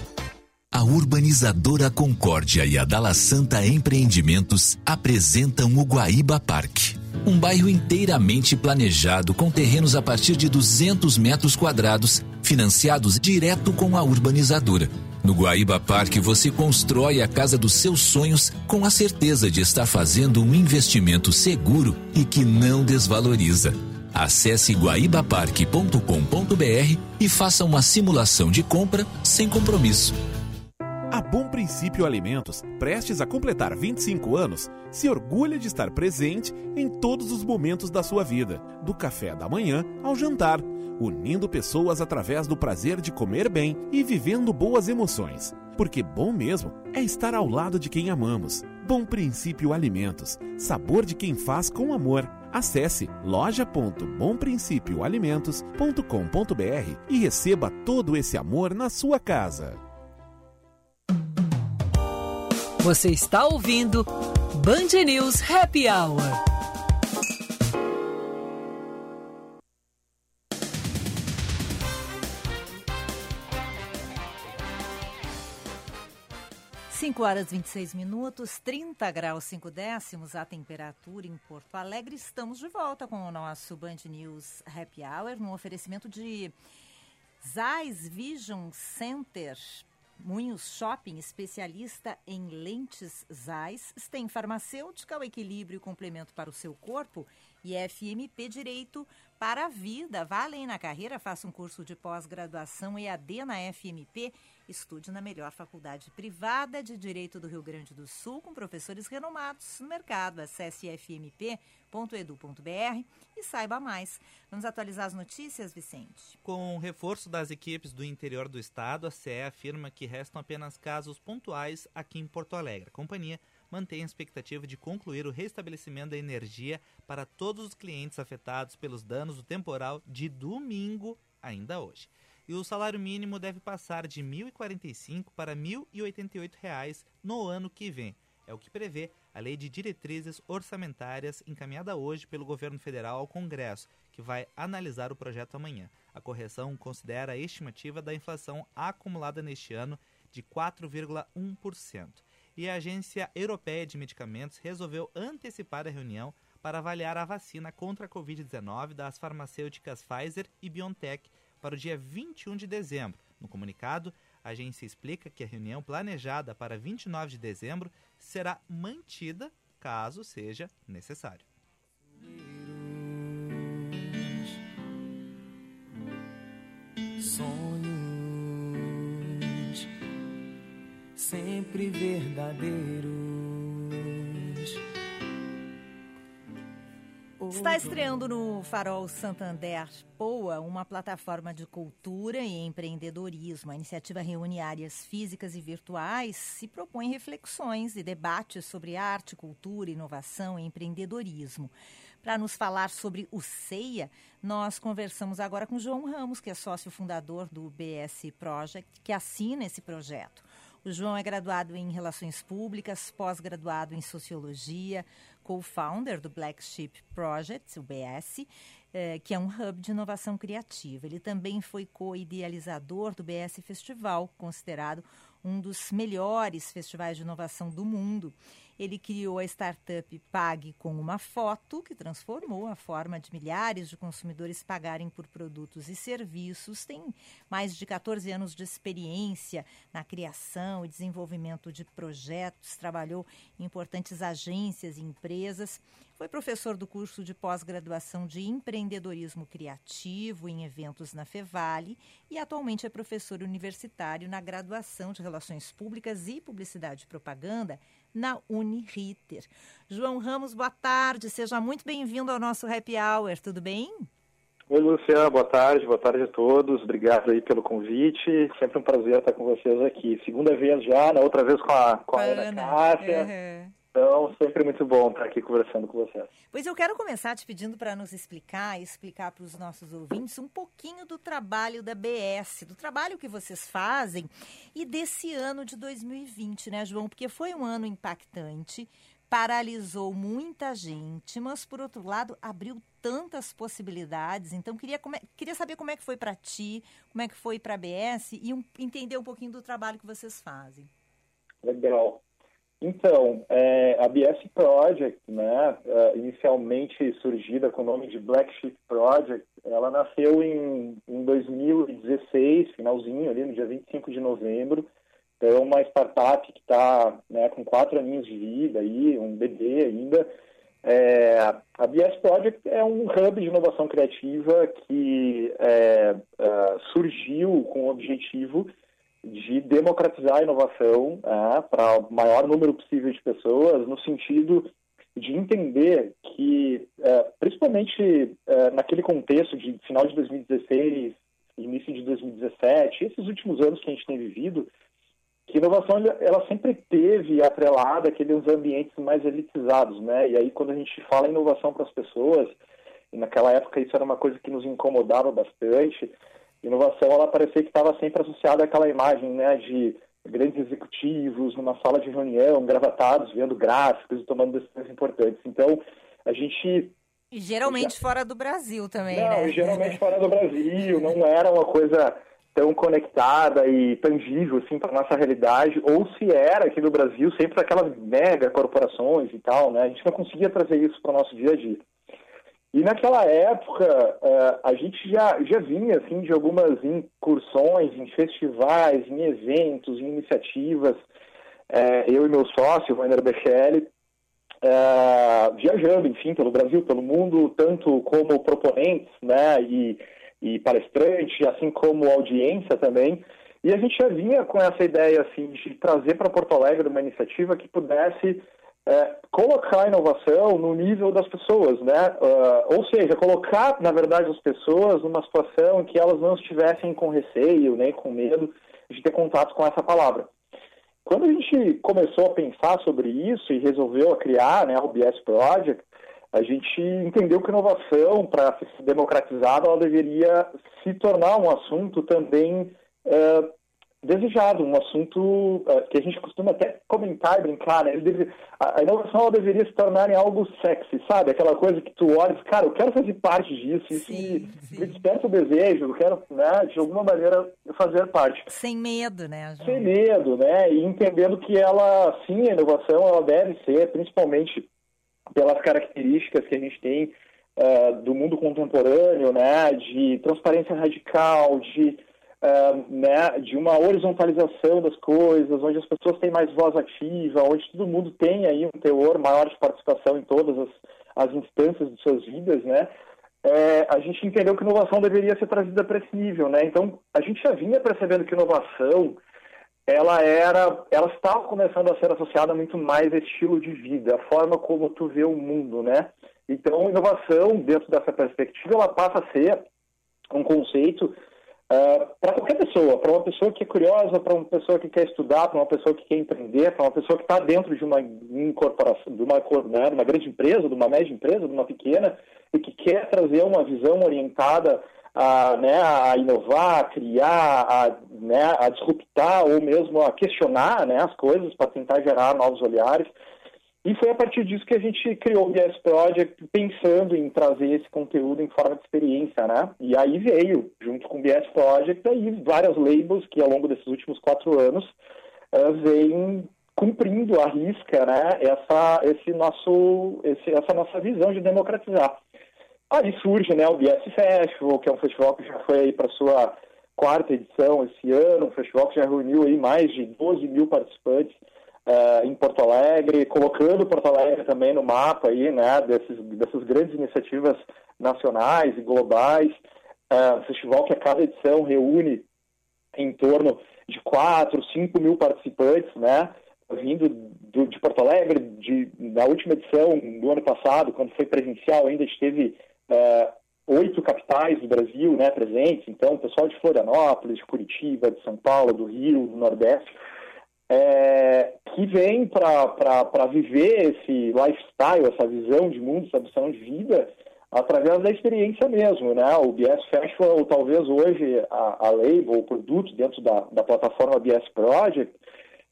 A urbanizadora Concórdia e a Dala Santa Empreendimentos apresentam o Guaíba Parque. Um bairro inteiramente planejado com terrenos a partir de 200 metros quadrados, financiados direto com a urbanizadora. No Guaíba Parque você constrói a casa dos seus sonhos com a certeza de estar fazendo um investimento seguro e que não desvaloriza. Acesse guaibaparque.com.br e faça uma simulação de compra sem compromisso. A Bom Princípio Alimentos, prestes a completar 25 anos, se orgulha de estar presente em todos os momentos da sua vida, do café da manhã ao jantar, unindo pessoas através do prazer de comer bem e vivendo boas emoções. Porque bom mesmo é estar ao lado de quem amamos. Bom Princípio Alimentos, sabor de quem faz com amor. Acesse loja.bomprincipioalimentos.com.br e receba todo esse amor na sua casa. Você está ouvindo Band News Happy Hour. 5 horas 26 minutos, 30 graus 5 décimos a temperatura em Porto Alegre. Estamos de volta com o nosso Band News Happy Hour no oferecimento de Zeiss Vision Center. Munhos Shopping, especialista em lentes Zeiss, tem farmacêutica, o equilíbrio e complemento para o seu corpo e FMP Direito para a vida. Vá além na carreira, faça um curso de pós-graduação EAD na FMP Estude na melhor faculdade privada de Direito do Rio Grande do Sul, com professores renomados no mercado. Acesse fmp.edu.br e saiba mais. Vamos atualizar as notícias, Vicente? Com o reforço das equipes do interior do estado, a CE afirma que restam apenas casos pontuais aqui em Porto Alegre. A companhia mantém a expectativa de concluir o restabelecimento da energia para todos os clientes afetados pelos danos do temporal de domingo, ainda hoje e o salário mínimo deve passar de R$ 1.045 para R$ 1.088 no ano que vem. É o que prevê a Lei de Diretrizes Orçamentárias encaminhada hoje pelo governo federal ao Congresso, que vai analisar o projeto amanhã. A correção considera a estimativa da inflação acumulada neste ano de 4,1%. E a Agência Europeia de Medicamentos resolveu antecipar a reunião para avaliar a vacina contra a Covid-19 das farmacêuticas Pfizer e BioNTech para o dia 21 de dezembro. No comunicado, a agência explica que a reunião planejada para 29 de dezembro será mantida caso seja necessário. Sonhos sempre verdadeiros Está estreando no Farol Santander Poa uma plataforma de cultura e empreendedorismo. A iniciativa reúne áreas físicas e virtuais e propõe reflexões e debates sobre arte, cultura, inovação e empreendedorismo. Para nos falar sobre o CEIA, nós conversamos agora com João Ramos, que é sócio fundador do BS Project, que assina esse projeto. O João é graduado em Relações Públicas, pós-graduado em Sociologia, co-founder do Black Sheep Project, o BS, eh, que é um hub de inovação criativa. Ele também foi co-idealizador do BS Festival, considerado um dos melhores festivais de inovação do mundo. Ele criou a startup Pague com uma foto, que transformou a forma de milhares de consumidores pagarem por produtos e serviços. Tem mais de 14 anos de experiência na criação e desenvolvimento de projetos, trabalhou em importantes agências e empresas. Foi professor do curso de pós-graduação de empreendedorismo criativo em eventos na Fevale e atualmente é professor universitário na graduação de Relações Públicas e Publicidade e Propaganda na Uniriter. João Ramos, boa tarde, seja muito bem-vindo ao nosso Happy Hour, tudo bem? Oi, Luciana, boa tarde, boa tarde a todos, obrigado aí pelo convite, sempre um prazer estar com vocês aqui. Segunda vez já, na outra vez com a, com a Ana, Ana Cássia. Uhum. Então, sempre muito bom estar aqui conversando com vocês. Pois eu quero começar te pedindo para nos explicar e explicar para os nossos ouvintes um pouquinho do trabalho da BS, do trabalho que vocês fazem e desse ano de 2020, né, João? Porque foi um ano impactante, paralisou muita gente, mas por outro lado abriu tantas possibilidades. Então queria, queria saber como é que foi para ti, como é que foi para a BS e um... entender um pouquinho do trabalho que vocês fazem. Legal. Então, é, a BS Project, né, é, inicialmente surgida com o nome de Black Sheep Project, ela nasceu em, em 2016, finalzinho ali, no dia 25 de novembro. É uma startup que está né, com quatro aninhos de vida, aí, um bebê ainda. É, a BS Project é um hub de inovação criativa que é, é surgiu com o objetivo de democratizar a inovação é, para o maior número possível de pessoas, no sentido de entender que, é, principalmente é, naquele contexto de final de 2016, início de 2017, esses últimos anos que a gente tem vivido, que inovação ela sempre teve atrelada aqueles ambientes mais elitizados, né? E aí quando a gente fala inovação para as pessoas, e naquela época isso era uma coisa que nos incomodava bastante, inovação ela parecia que estava sempre associada àquela imagem, né, de grandes executivos numa sala de reunião, gravatados, vendo gráficos e tomando decisões importantes. Então, a gente e geralmente já... fora do Brasil também, não, né? geralmente fora do Brasil, não era uma coisa tão conectada e tangível assim para nossa realidade, ou se era aqui no Brasil sempre aquelas mega corporações e tal, né? A gente não conseguia trazer isso para o nosso dia a dia. E naquela época uh, a gente já, já vinha assim de algumas incursões em festivais, em eventos, em iniciativas. Uh, eu e meu sócio, Rainer Bechelli, uh, viajando, enfim, pelo Brasil, pelo mundo, tanto como proponentes, né, e e palestrante, assim como audiência também. E a gente já vinha com essa ideia assim de trazer para Porto Alegre uma iniciativa que pudesse é, colocar a inovação no nível das pessoas, né? Uh, ou seja, colocar, na verdade, as pessoas numa situação em que elas não estivessem com receio, nem com medo de ter contato com essa palavra. Quando a gente começou a pensar sobre isso e resolveu criar né, o BS Project, a gente entendeu que inovação, para ser democratizada, ela deveria se tornar um assunto também é, desejado, um assunto é, que a gente costuma até comentar e brincar, né? Deve, a, a, inovação deveria se tornar em algo sexy, sabe? Aquela coisa que tu olha e diz, cara, eu quero fazer parte disso, sim, isso me, me, desperta o desejo, eu quero, né, de alguma maneira, fazer parte. Sem medo, né? João? Sem medo, né? E entendendo que ela, sim, a inovação, ela deve ser, principalmente pelas características que a gente tem uh, do mundo contemporâneo, né, de transparência radical, de, né, de uma horizontalização das coisas, onde as pessoas têm mais voz ativa, onde todo mundo tem aí um teor maior de participação em todas as, as instâncias de suas vidas, né, é, a gente entendeu que inovação deveria ser trazida para esse nível, né? Então, a gente já vinha percebendo que inovação ela era, ela estava começando a ser associada muito mais a estilo de vida, a forma como tu vê o mundo, né? Então, inovação, dentro dessa perspectiva, ela passa a ser um conceito uh, para qualquer pessoa, para uma pessoa que é curiosa, para uma pessoa que quer estudar, para uma pessoa que quer empreender, para uma pessoa que está dentro de uma incorporação, de uma, né, uma grande empresa, de uma média empresa, de uma pequena, e que quer trazer uma visão orientada a, né, a inovar, a criar, a, né, a disruptar ou mesmo a questionar né, as coisas para tentar gerar novos olhares. E foi a partir disso que a gente criou o BS Project, pensando em trazer esse conteúdo em forma de experiência, né? E aí veio, junto com o BS Project, aí várias labels que ao longo desses últimos quatro anos uh, vêm cumprindo a risca, né? Essa, esse nosso, esse, essa nossa visão de democratizar. Aí surge né, o BS Festival, que é um festival que já foi aí para sua quarta edição esse ano, um festival que já reuniu aí mais de 12 mil participantes uh, em Porto Alegre, colocando Porto Alegre também no mapa aí, né, desses, dessas grandes iniciativas nacionais e globais. Uh, festival que a cada edição reúne em torno de 4, 5 mil participantes, né, vindo do, de Porto Alegre, de, na última edição do ano passado, quando foi presencial, ainda esteve é, oito capitais do Brasil né, presentes, então pessoal de Florianópolis, de Curitiba, de São Paulo, do Rio, do Nordeste, é, que vem para viver esse lifestyle, essa visão de mundo, essa visão de vida, através da experiência mesmo, né? O BS Festival, talvez hoje a, a label, o produto dentro da, da plataforma BS Project,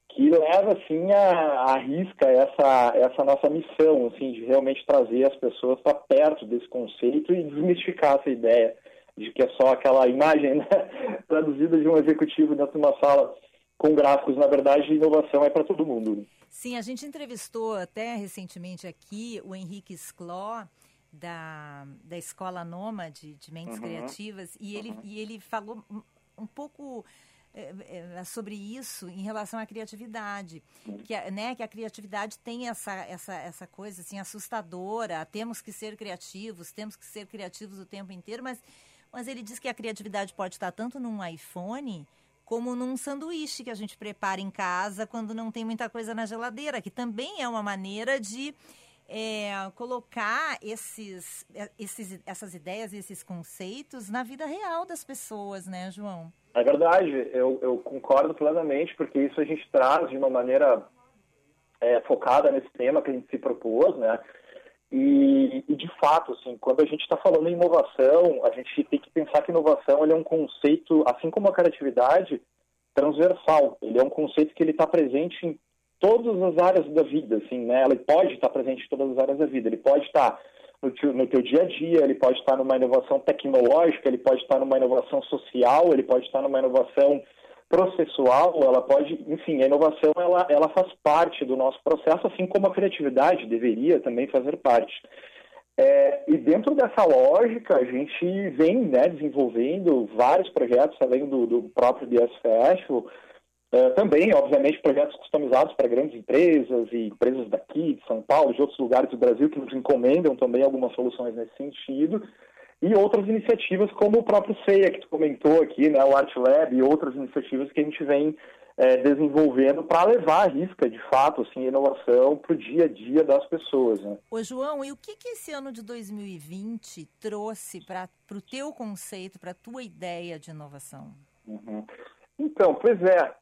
que leva assim a, a risca essa essa nossa missão assim de realmente trazer as pessoas para perto desse conceito e desmistificar essa ideia de que é só aquela imagem né, [LAUGHS] traduzida de um executivo dentro de uma sala com gráficos na verdade inovação é para todo mundo sim a gente entrevistou até recentemente aqui o Henrique Scló da, da escola Nômade de Mentes uhum. Criativas e ele uhum. e ele falou um pouco é, é, sobre isso em relação à criatividade, que a, né, que a criatividade tem essa, essa, essa coisa assim assustadora, temos que ser criativos, temos que ser criativos o tempo inteiro, mas, mas ele diz que a criatividade pode estar tanto num iPhone como num sanduíche que a gente prepara em casa quando não tem muita coisa na geladeira, que também é uma maneira de é, colocar esses, é, esses, essas ideias, esses conceitos na vida real das pessoas, né, João? É verdade, eu, eu concordo plenamente, porque isso a gente traz de uma maneira é, focada nesse tema que a gente se propôs, né? E, e, de fato, assim, quando a gente está falando em inovação, a gente tem que pensar que inovação é um conceito, assim como a criatividade, transversal. Ele é um conceito que ele está presente em todas as áreas da vida, assim, né? Ele pode estar tá presente em todas as áreas da vida. Ele pode estar tá no teu, no teu dia a dia, ele pode estar tá numa inovação tecnológica, ele pode estar numa inovação social, ele pode estar numa inovação processual, ela pode, enfim, a inovação ela, ela faz parte do nosso processo, assim como a criatividade deveria também fazer parte. É, e dentro dessa lógica, a gente vem né, desenvolvendo vários projetos, além do, do próprio BSF, é, também, obviamente, projetos customizados para grandes empresas e empresas daqui, de São Paulo, de outros lugares do Brasil, que nos encomendam também algumas soluções nesse sentido e outras iniciativas como o próprio CEIA, que tu comentou aqui, né, o Art Lab e outras iniciativas que a gente vem é, desenvolvendo para levar a risca, de fato, assim, inovação para o dia a dia das pessoas. Né? Ô, João, e o que, que esse ano de 2020 trouxe para o teu conceito, para a tua ideia de inovação? Uhum. Então, pois é,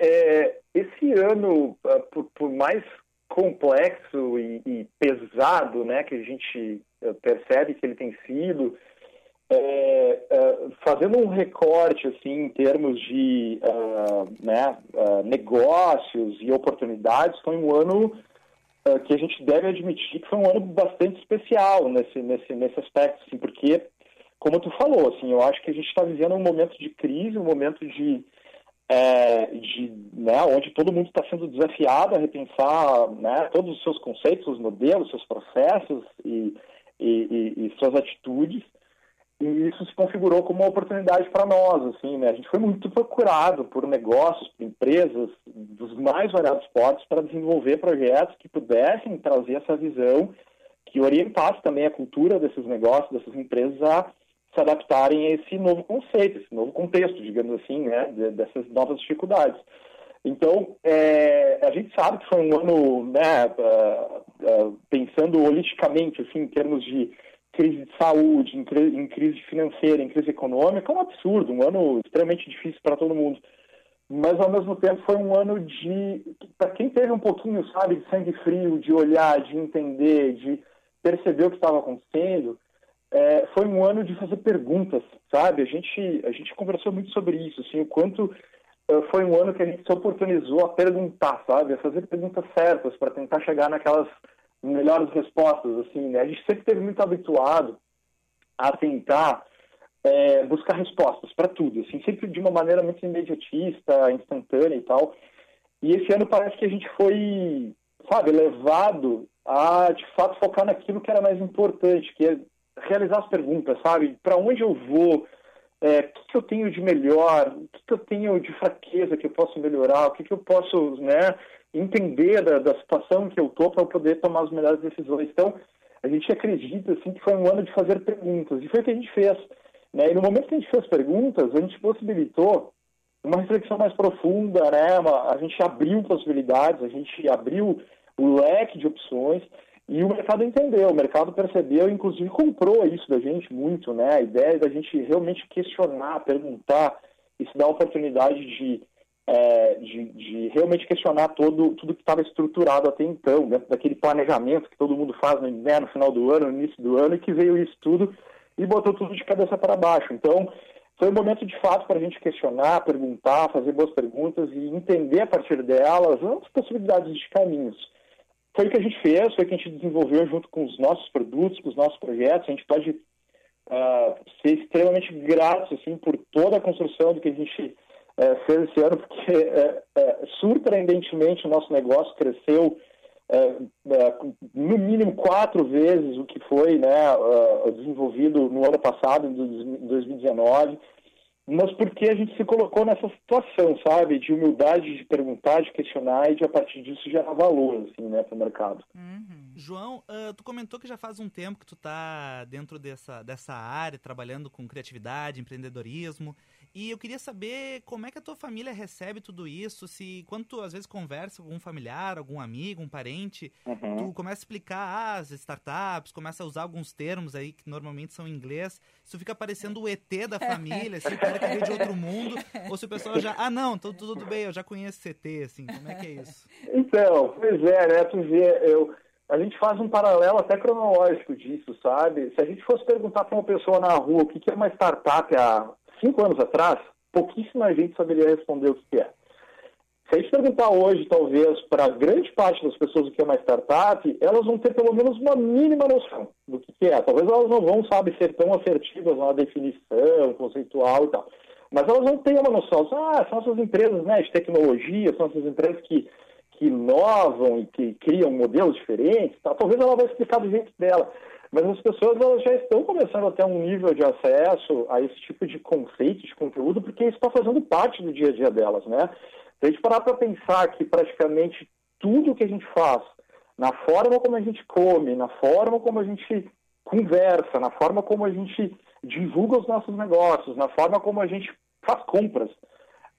é esse ano, ah, por, por mais complexo e, e, pesado né, que a gente percebe que ele tem sido, é, é, fazendo um recorte assim em termos de uh, né, uh, negócios e oportunidades, foi um ano uh, que a gente deve admitir que foi um ano bastante especial nesse, nesse, nesse aspecto, assim, porque, como tu falou, assim, eu acho que a gente está vivendo um momento de crise, um momento de é, de, né, onde todo mundo está sendo desafiado a repensar né, todos os seus conceitos, seus modelos, seus processos e, e, e, e, suas atitudes. E isso se configurou como uma oportunidade para nós. Assim, né? A gente foi muito procurado por negócios, por empresas dos mais variados portos para desenvolver projetos que pudessem trazer essa visão que orientasse também a cultura desses negócios, dessas empresas a se adaptarem a esse novo conceito, esse novo contexto, digamos assim, né, dessas novas dificuldades. Então, é, a gente sabe que foi um ano, né, uh, uh, pensando holisticamente, assim, em termos de crise de saúde, em, em, crise financeira, em crise econômica, um absurdo, um ano extremamente difícil para todo mundo. Mas, ao mesmo tempo, foi um ano de, para quem teve um pouquinho, sabe, de sangue frio, de olhar, de entender, de perceber o que estava acontecendo, é, foi um ano de fazer perguntas, sabe? A gente, a gente conversou muito sobre isso, assim, o quanto foi um ano que a gente se oportunizou a perguntar, sabe? A fazer perguntas certas para tentar chegar naquelas melhores respostas, assim, né? A gente sempre esteve muito habituado a tentar é, buscar respostas para tudo, assim, sempre de uma maneira muito imediatista, instantânea e tal. E esse ano parece que a gente foi, sabe, levado a, de fato, focar naquilo que era mais importante, que é realizar as perguntas, sabe? Para onde eu vou? É, o que, que, eu tenho de melhor? O que, que, eu tenho de fraqueza que eu posso melhorar? O que, que eu posso né, entender da, da situação que eu estou para poder tomar as melhores decisões? Então, a gente acredita assim, que foi um ano de fazer perguntas. E foi o que a gente fez. Né? E no momento que a gente fez perguntas, a gente possibilitou uma reflexão mais profunda, né? A gente abriu possibilidades, a gente abriu o leque de opções e o mercado entendeu, o mercado percebeu, inclusive comprou isso da gente muito, né? A ideia da gente realmente questionar, perguntar, isso dá a oportunidade de, é, de, de, realmente questionar todo, tudo que estava estruturado até então, dentro daquele planejamento que todo mundo faz né, no final do ano, no início do ano, e que veio isso tudo e botou tudo de cabeça para baixo. Então, foi um momento de fato para a gente questionar, perguntar, fazer boas perguntas e entender a partir delas as possibilidades de caminhos. Foi o que a gente fez, foi o que a gente desenvolveu junto com os nossos produtos, com os nossos projetos. A gente pode uh, ser extremamente grato assim, por toda a construção do que a gente uh, fez esse ano, porque uh, surpreendentemente o nosso negócio cresceu no mínimo quatro vezes o que foi né, desenvolvido no ano passado, em 2019 mas porque a gente se colocou nessa situação, sabe, de humildade, de perguntar, de questionar e de a partir disso gerar valor, assim, né, para o mercado. Uhum. João, uh, tu comentou que já faz um tempo que tu tá dentro dessa, dessa área, trabalhando com criatividade, empreendedorismo, E eu queria saber como é que a tua família recebe tudo isso, se quando tu às vezes conversa com algum familiar, algum amigo, um parente, uhum. tu começa a explicar ah, as startups, começa a usar alguns termos aí que normalmente são em inglês, isso fica parecendo o ET da [LAUGHS] família, assim, o cara que veio de outro mundo, ou se o pessoal já, ah não, então tudo bem, eu já conheço CT, assim, como é que é isso? Então, pois é, né, tu vê, eu a gente faz um paralelo até cronológico disso, sabe? Se a gente fosse perguntar para uma pessoa na rua o que é uma startup há cinco anos atrás, pouquíssima gente saberia responder o que é. Se a gente perguntar hoje, talvez, para grande parte das pessoas o que é uma startup, elas vão ter pelo menos uma mínima noção do que é. Talvez elas não vão, sabe, ser tão assertivas na definição conceitual e tal. Mas elas vão ter uma noção. Ah, são essas empresas né, de tecnologia, são essas empresas que que inovam e que criam modelos diferentes, tá? talvez ela vai explicar do jeito dela. Mas as pessoas elas já estão começando a ter um nível de acesso a esse tipo de conceito, de conteúdo, porque isso está fazendo parte do dia a dia delas, né? Se a gente parar para pensar que praticamente tudo que a gente faz, na forma como a gente come, na forma como a gente conversa, na forma como a gente divulga os nossos negócios, na forma como a gente faz compras,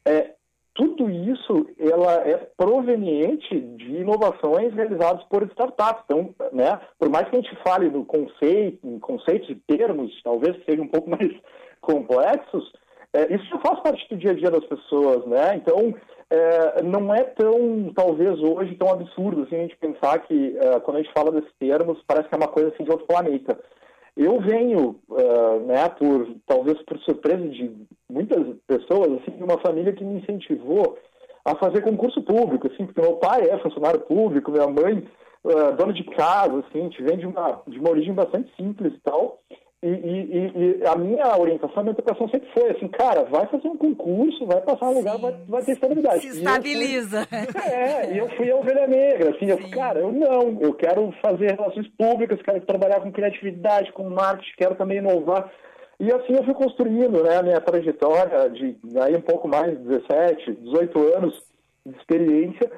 é, tudo isso ela é proveniente de inovações realizadas por startups. Então, né, por mais que a gente fale no conceito, em conceitos e termos, talvez sejam um pouco [LAUGHS] mais complexos, é, isso faz parte do dia a dia das pessoas, né? Então, é, não é tão, talvez hoje, tão absurdo assim, a gente pensar que é, quando a gente fala desses termos, parece que é uma coisa assim de outro planeta. Eu venho, uh, né, por talvez por surpresa de muitas pessoas, assim, de uma família que me incentivou a fazer concurso público, assim, porque meu pai é funcionário público, minha mãe uh, dona de casa, assim, a gente vem de uma, de uma origem bastante simples e tal. E, e, e, a minha orientação, a minha educação sempre foi assim, cara, vai fazer um concurso, vai passar um lugar, vai, vai ter estabilidade. Se estabiliza. Fui, é, e eu fui a ovelha negra, assim, eu, cara, eu não, eu quero fazer relações públicas, quero trabalhar com criatividade, com marketing, quero também inovar. E assim eu fui construindo, né, a minha trajetória de aí um pouco mais, 17, 18 anos de experiência,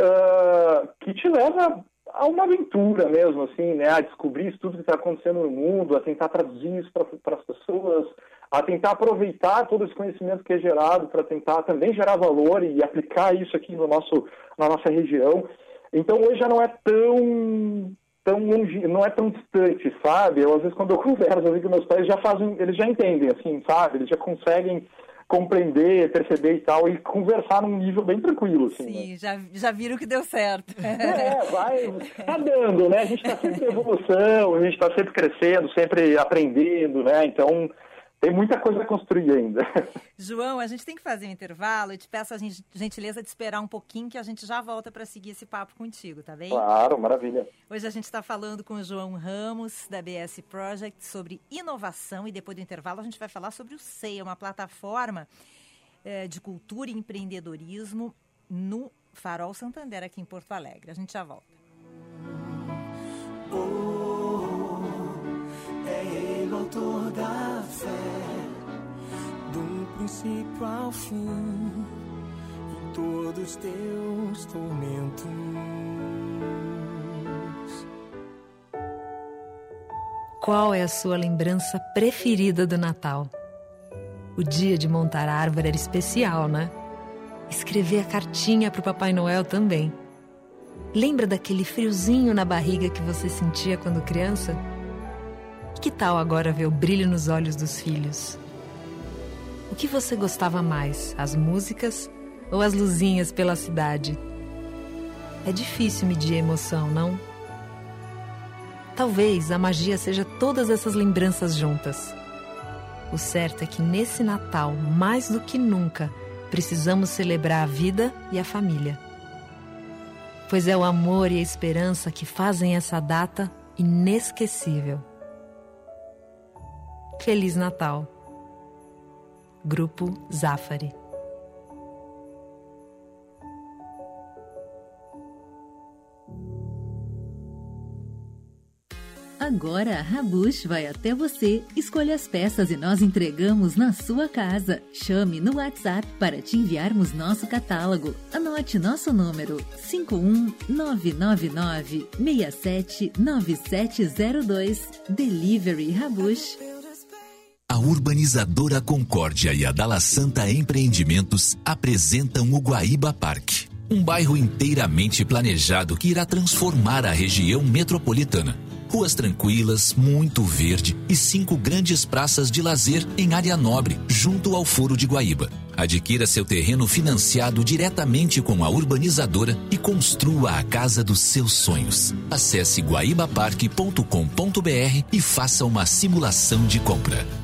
uh, que te leva a uma aventura mesmo, assim, né? A descobrir isso tudo que está acontecendo no mundo, a tentar traduzir isso para as pessoas, a tentar aproveitar todo esse conhecimento que é gerado para tentar também gerar valor e aplicar isso aqui no nosso, na nossa região. Então hoje já não é tão tão longe, não é tão distante, sabe? Eu às vezes quando eu [LAUGHS] converso assim, com meus pais já fazem, eles já entendem, assim, sabe? Eles já conseguem compreender, perceber e tal, e conversar num nível bem tranquilo. Assim, Sim, né? já, já viram que deu certo. [LAUGHS] É, vai, tá dando, né? A gente está sempre em evolução, a gente está sempre crescendo, sempre aprendendo, né? Então, tem muita coisa a construir ainda. [LAUGHS] João, a gente tem que fazer um intervalo e te peço a gentileza de esperar um pouquinho que a gente já volta para seguir esse papo contigo, tá bem? Claro, maravilha. Hoje a gente está falando com o João Ramos, da BS Project, sobre inovação e depois do intervalo a gente vai falar sobre o CEIA, uma plataforma é, de cultura e empreendedorismo no Farol Santander, aqui em Porto Alegre. A gente já volta. Autor da fé, do princípio ao fim, em todos os teus tormentos. Qual é a sua lembrança preferida do Natal? O dia de montar a árvore era especial, né? Escrever a cartinha para o Papai Noel também. Lembra daquele friozinho na barriga que você sentia quando criança? Que tal agora ver o brilho nos olhos dos filhos? O que você gostava mais, as músicas ou as luzinhas pela cidade? É difícil medir a emoção, não? Talvez a magia seja todas essas lembranças juntas. O certo é que nesse Natal, mais do que nunca, precisamos celebrar a vida e a família. Pois é o amor e a esperança que fazem essa data inesquecível. Feliz Natal. Grupo Zafari. Agora a Rabush vai até você, escolha as peças e nós entregamos na sua casa. Chame no WhatsApp para te enviarmos nosso catálogo. Anote nosso número 51999 679702. Delivery Rabush. A urbanizadora Concórdia e a Dala Santa Empreendimentos apresentam o Guaíba Parque, um bairro inteiramente planejado que irá transformar a região metropolitana. Ruas tranquilas, muito verde e cinco grandes praças de lazer em área nobre, junto ao Foro de Guaíba. Adquira seu terreno financiado diretamente com a urbanizadora e construa a casa dos seus sonhos. Acesse guaibaparque.com.br e faça uma simulação de compra.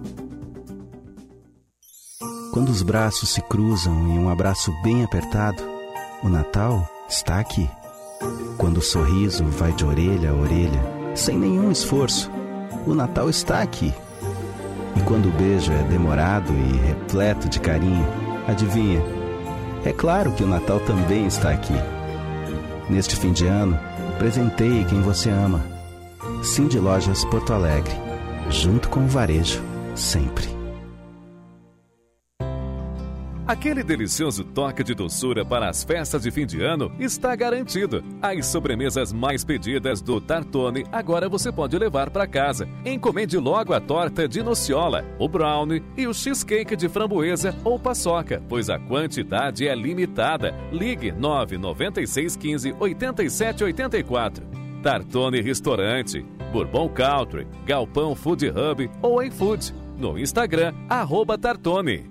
Quando os braços se cruzam em um abraço bem apertado, o Natal está aqui. Quando o sorriso vai de orelha a orelha, sem nenhum esforço, o Natal está aqui. E quando o beijo é demorado e repleto de carinho, adivinha? É claro que o Natal também está aqui. Neste fim de ano, presenteie quem você ama. Cindy Lojas Porto Alegre, junto com o varejo, sempre. Aquele delicioso toque de doçura para as festas de fim de ano está garantido. As sobremesas mais pedidas do Tartone agora você pode levar para casa. Encomende logo a torta de nociola, o brownie e o cheesecake de framboesa ou paçoca, pois a quantidade é limitada. Ligue 996 15 87 84. Tartone Restaurante, Bourbon Country, Galpão Food Hub ou iFood. No Instagram, arroba Tartone.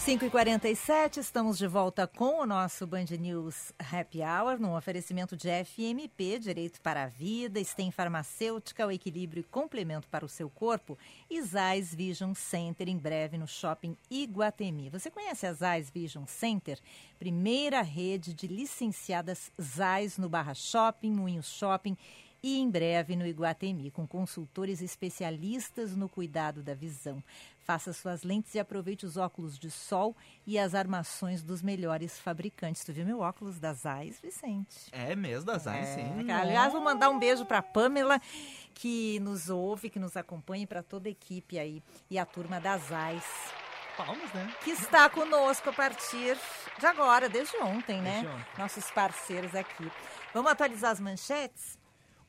5 e 47 estamos de volta com o nosso Band News Happy Hour, no oferecimento de FMP, Direito para a Vida, STEM Farmacêutica, o equilíbrio e complemento para o seu corpo, e Zais Vision Center, em breve no Shopping Iguatemi. Você conhece a Zais Vision Center? Primeira rede de licenciadas Zais no Barra Shopping, Moinho Shopping e em breve no Iguatemi, com consultores especialistas no cuidado da visão. Faça suas lentes e aproveite os óculos de sol e as armações dos melhores fabricantes. Tu viu meu óculos da Zais, Vicente? É mesmo, da Zais, é, sim. Cara, aliás, vou mandar um beijo para Pamela, que nos ouve, que nos acompanha, e para toda a equipe aí e a turma da Zais. Palmas, né? Que está conosco a partir de agora, desde ontem, né? Desde ontem. Nossos parceiros aqui. Vamos atualizar as manchetes?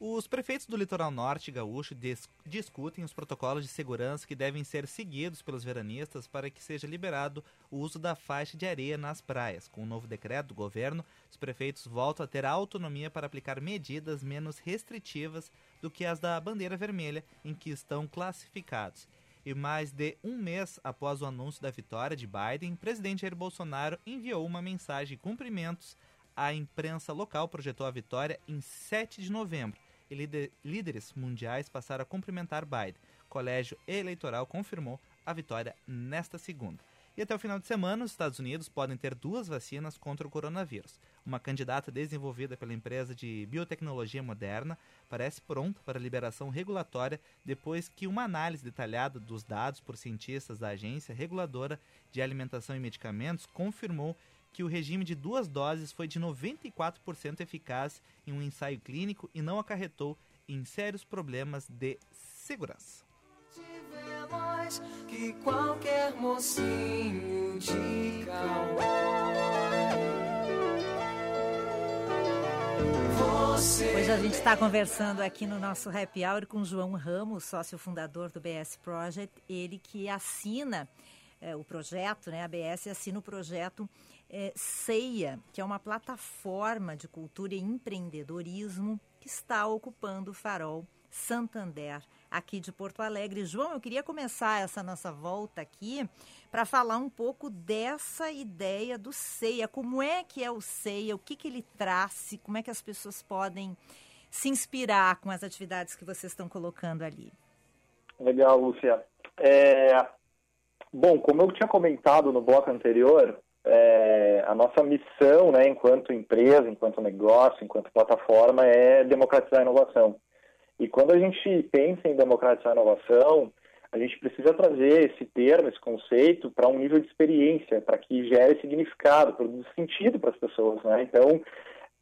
Os prefeitos do litoral norte gaúcho dis discutem os protocolos de segurança que devem ser seguidos pelos veranistas para que seja liberado o uso da faixa de areia nas praias. Com o novo decreto do governo, os prefeitos voltam a ter autonomia para aplicar medidas menos restritivas do que as da bandeira vermelha em que estão classificados. E mais de um mês após o anúncio da vitória de Biden, presidente Jair Bolsonaro enviou uma mensagem de cumprimentos à imprensa local, projetou a vitória em 7 de novembro e líderes mundiais passaram a cumprimentar Biden. Colégio eleitoral confirmou a vitória nesta segunda. E até o final de semana, os Estados Unidos podem ter duas vacinas contra o coronavírus. Uma candidata desenvolvida pela empresa de biotecnologia moderna parece pronta para liberação regulatória depois que uma análise detalhada dos dados por cientistas da Agência Reguladora de Alimentação e Medicamentos confirmou que o regime de duas doses foi de 94% eficaz em um ensaio clínico e não acarretou em sérios problemas de segurança. que qualquer mocinho de Hoje a gente está conversando aqui no nosso Happy Hour com João Ramos, sócio fundador do BS Project, ele que assina é, o projeto, né? A BS assina o projeto é, CEIA, que é uma plataforma de cultura e empreendedorismo que está ocupando o farol Santander, aqui de Porto Alegre. João, eu queria começar essa nossa volta aqui para falar um pouco dessa ideia do CEIA. Como é que é o CEIA? O que, que ele traz? Como é que as pessoas podem se inspirar com as atividades que vocês estão colocando ali? Legal, Lúcia. É, Bom, como eu tinha comentado no bloco anterior, é, a nossa missão, né, enquanto empresa, enquanto negócio, enquanto plataforma, é democratizar a inovação. E quando a gente pensa em democratizar a inovação, a gente precisa trazer esse termo, esse conceito, para um nível de experiência, para que gere significado, produza sentido para as pessoas. Né? Então,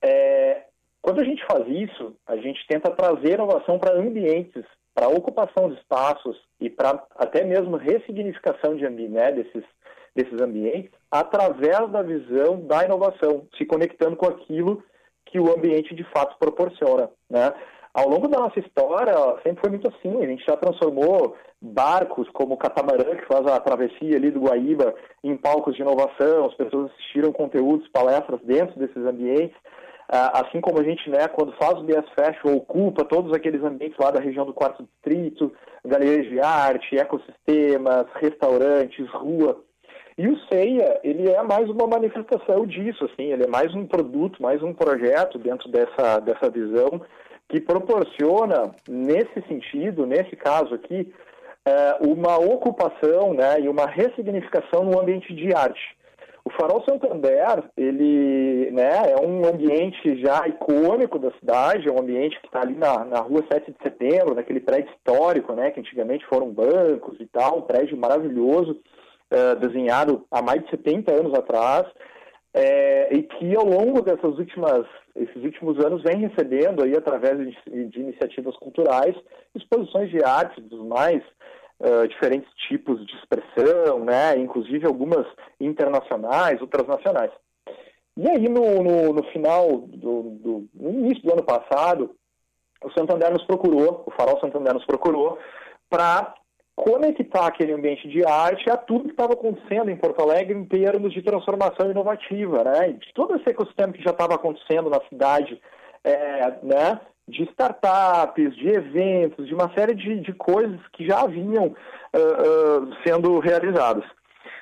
é, quando a gente faz isso, a gente tenta trazer inovação para ambientes, para ocupação de espaços e para até mesmo ressignificação de né, desses, desses ambientes, através da visão da inovação, se conectando com aquilo que o ambiente de fato proporciona. Né? Ao longo da nossa história, sempre foi muito assim. A gente já transformou barcos como o catamarã, que faz a travessia ali do Guaíba, em palcos de inovação. As pessoas assistiram conteúdos, palestras dentro desses ambientes. Ah, assim como a gente, né, quando faz o BS Festival, ocupa todos aqueles ambientes lá da região do quarto distrito, galerias de arte, ecossistemas, restaurantes, rua. E o CEIA, ele é mais uma manifestação disso, assim, ele é mais um produto, mais um projeto dentro dessa, dessa visão que proporciona, nesse sentido, nesse caso aqui, é, uma ocupação né, e uma ressignificação no ambiente de arte. O Farol Santander, ele né, é um ambiente já icônico da cidade, é um ambiente que está ali na, na rua 7 de setembro, naquele prédio histórico, né, que antigamente foram bancos e tal, um prédio maravilhoso, é, desenhado há mais de 70 anos atrás, é, e que ao longo dessas últimas, esses últimos anos vem recebendo aí através de, de iniciativas culturais exposições de arte dos mais uh, diferentes tipos de expressão, né, inclusive algumas internacionais, outras nacionais. E aí no, no, no final do, do no início do ano passado, o Santander nos procurou, o Farol Santander nos procurou para conectar aquele ambiente de arte a tudo que estava acontecendo em Porto Alegre em termos de transformação inovativa, né? De todo esse ecossistema que já estava acontecendo na cidade, é, né? De startups, de eventos, de uma série de, de coisas que já vinham uh, uh, sendo realizadas.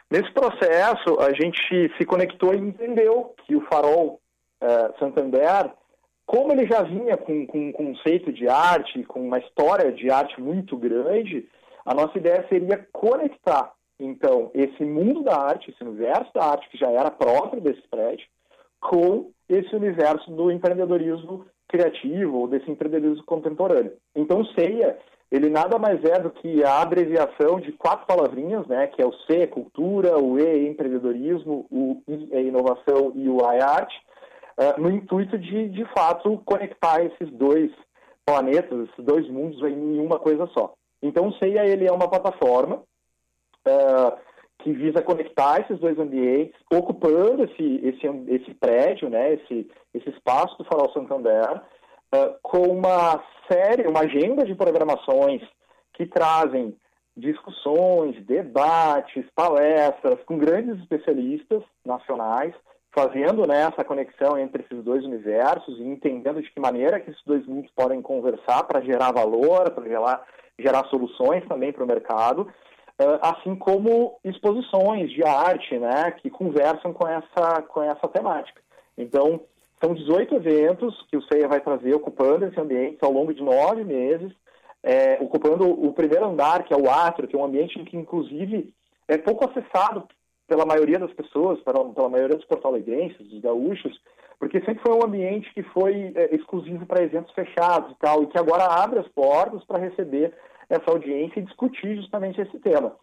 Nesse processo, a gente se conectou e entendeu que o Farol uh, Santander, como ele já vinha com, com um conceito de arte, com uma história de arte muito grande, a nossa ideia seria conectar, então, esse mundo da arte, esse universo da arte que já era próprio desse prédio, com esse universo do empreendedorismo criativo ou desse empreendedorismo contemporâneo. Então, CEIA, ele nada mais é do que a abreviação de quatro palavrinhas, né, que é o C, cultura, o E, empreendedorismo, o I é inovação e o A é arte, uh, no intuito de, de fato, conectar esses dois planetas, esses dois mundos em uma coisa só. Então, o CEIA ele é uma plataforma uh, que visa conectar esses dois ambientes, ocupando esse, esse, esse prédio, né, esse, esse espaço do Farol Santander, uh, com uma série, uma agenda de programações que trazem discussões, debates, palestras com grandes especialistas nacionais, fazendo né, essa conexão entre esses dois universos e entendendo de que maneira que esses dois mundos podem conversar para gerar valor, para gerar gerar soluções também para o mercado, eh, assim como exposições de arte, né, que conversam com essa, com essa temática. Então, são 18 eventos que o CEIA vai trazer ocupando esse ambiente ao longo de nove meses, é, ocupando o primeiro andar, que é o átrio, que é um ambiente que, inclusive, é pouco acessado pela maioria das pessoas, pela, pela maioria dos porto-alegrenses, dos gaúchos, porque sempre foi um ambiente que foi é, exclusivo para eventos fechados e tal, e que agora abre as portas para receber essa audiência e discutir justamente esse tema.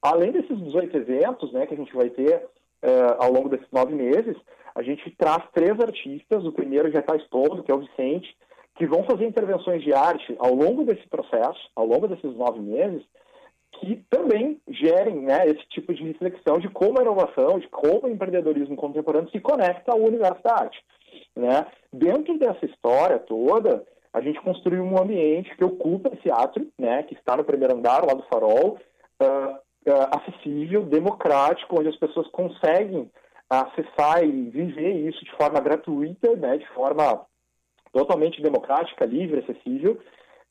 Além desses 18 eventos né, que a gente vai ter é, ao longo desses nove meses, a gente traz três artistas, o primeiro já está exposto, que é o Vicente, que vão fazer intervenções de arte ao longo desse processo, ao longo desses nove meses, que também gerem né, esse tipo de reflexão de como a inovação, de como o empreendedorismo contemporâneo se conecta ao universo da arte. Né? Dentro dessa história toda, a gente construiu um ambiente que ocupa esse átrio, né, que está no primeiro andar lá do farol, uh, uh, acessível, democrático, onde as pessoas conseguem acessar e viver isso de forma gratuita, né, de forma totalmente democrática, livre, acessível,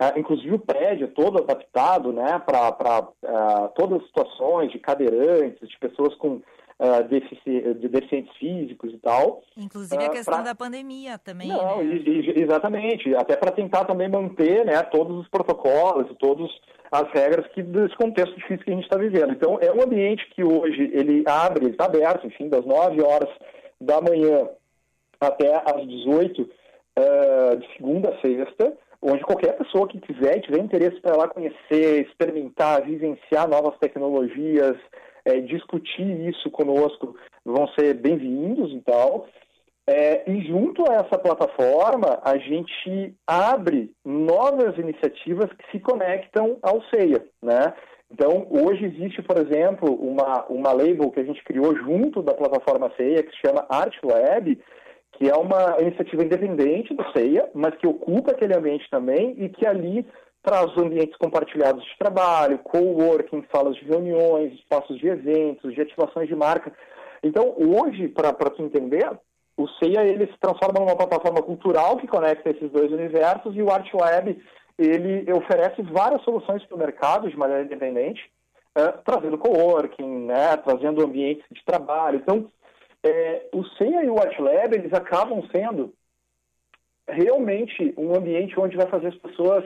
Uh, inclusive o prédio todo adaptado né, para uh, todas as situações de cadeirantes, de pessoas com uh, defici de deficientes físicos e tal. Inclusive a questão pra... da pandemia também. Não, né? exatamente. Até para tentar também manter né, todos os protocolos e todas as regras que desse contexto difícil que a gente está vivendo. Então, é um ambiente que hoje ele abre, ele está aberto, enfim, das 9 horas da manhã até às 18 uh, de segunda a sexta, onde qualquer pessoa que quiser e tiver interesse para lá conhecer, experimentar, vivenciar novas tecnologias, é, discutir isso conosco, vão ser bem-vindos e tal. É, e junto a essa plataforma, a gente abre novas iniciativas que se conectam ao CEIA, né? Então, hoje existe, por exemplo, uma, uma label que a gente criou junto da plataforma CEIA, que se chama Art Web, que é uma iniciativa independente do CEIA, mas que ocupa aquele ambiente também e que ali traz ambientes compartilhados de trabalho, coworking, salas de reuniões, espaços de eventos, de ativações de marca. Então, hoje, para tu entender, o CEIA ele se transforma numa plataforma cultural que conecta esses dois universos e o Art Web ele oferece várias soluções para o mercado de maneira independente, é, trazendo coworking, né, trazendo ambientes de trabalho. Então, é, o CEIA e o Art Lab eles acabam sendo realmente um ambiente onde vai fazer as pessoas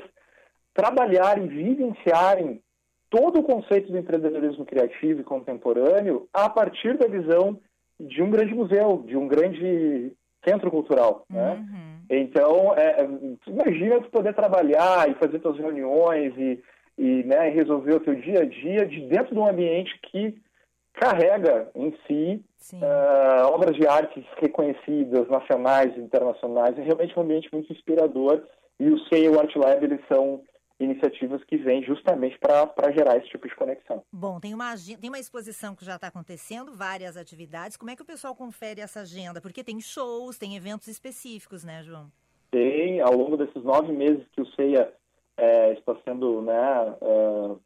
trabalharem, vivenciarem todo o conceito do empreendedorismo criativo e contemporâneo a partir da visão de um grande museu, de um grande centro cultural, né? Uhum. Então, é, imagina tu poder trabalhar e fazer suas reuniões e, e né, resolver o teu dia a dia de dentro de um ambiente que carrega em si uh, obras de arte reconhecidas, nacionais e internacionais. É realmente um ambiente muito inspirador e o CEI e o Art Lab eles são iniciativas que vêm justamente para gerar esse tipo de conexão. Bom, tem uma, tem uma exposição que já está acontecendo, várias atividades. Como é que o pessoal confere essa agenda? Porque tem shows, tem eventos específicos, né, João? Tem, ao longo desses nove meses que o CEIA é, está sendo né, uh,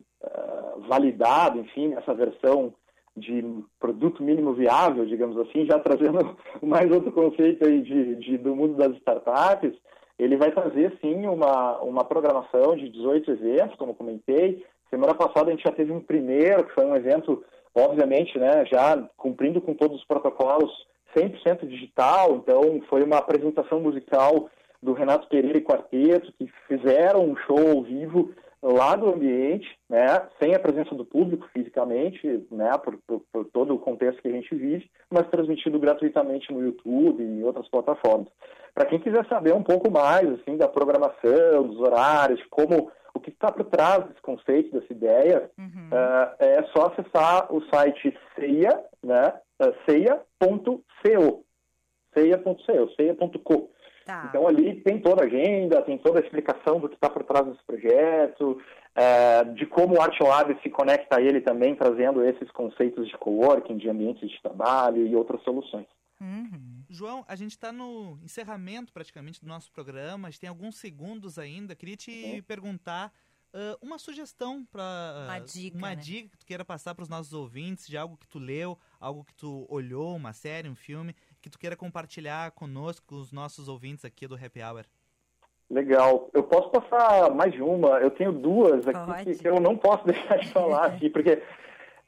validado, enfim, essa versão de produto mínimo viável, digamos assim, já trazendo [LAUGHS] mais outro conceito aí de, de do mundo das startups, ele vai trazer, sim, uma, uma programação de 18 eventos, como comentei. Semana passada a gente já teve um primeiro, que foi um evento, obviamente, né, já cumprindo com todos os protocolos 100% digital. Então, foi uma apresentação musical do Renato Pereira e Quarteto, que fizeram um show ao vivo lá do ambiente, né, sem a presença do público fisicamente, né, por, por, por, todo o contexto que a gente vive, mas transmitido gratuitamente no YouTube e em outras plataformas. Para quem quiser saber um pouco mais assim da programação, dos horários, como o que está por trás desse conceito, dessa ideia, uhum. uh, é só acessar o site ceia, né, ceia.co, ceia.co, ceia.co. Tá. Então ali tem toda a agenda, tem toda a explicação do que está por trás desse projeto, é, de como o Art Lab se conecta a ele também, trazendo esses conceitos de coworking, de ambientes de trabalho e outras soluções. Uhum. João, a gente está no encerramento praticamente do nosso programa, a gente tem alguns segundos ainda. Queria te perguntar uh, uma sugestão para uh, uma, dica, uma né? dica que tu queira passar para os nossos ouvintes de algo que tu leu, algo que tu olhou, uma série, um filme que tu queira compartilhar conosco, com os nossos ouvintes aqui do Happy Hour? Legal. Eu posso passar mais de uma. Eu tenho duas aqui que, que, eu não posso [LAUGHS] deixar de falar aqui, porque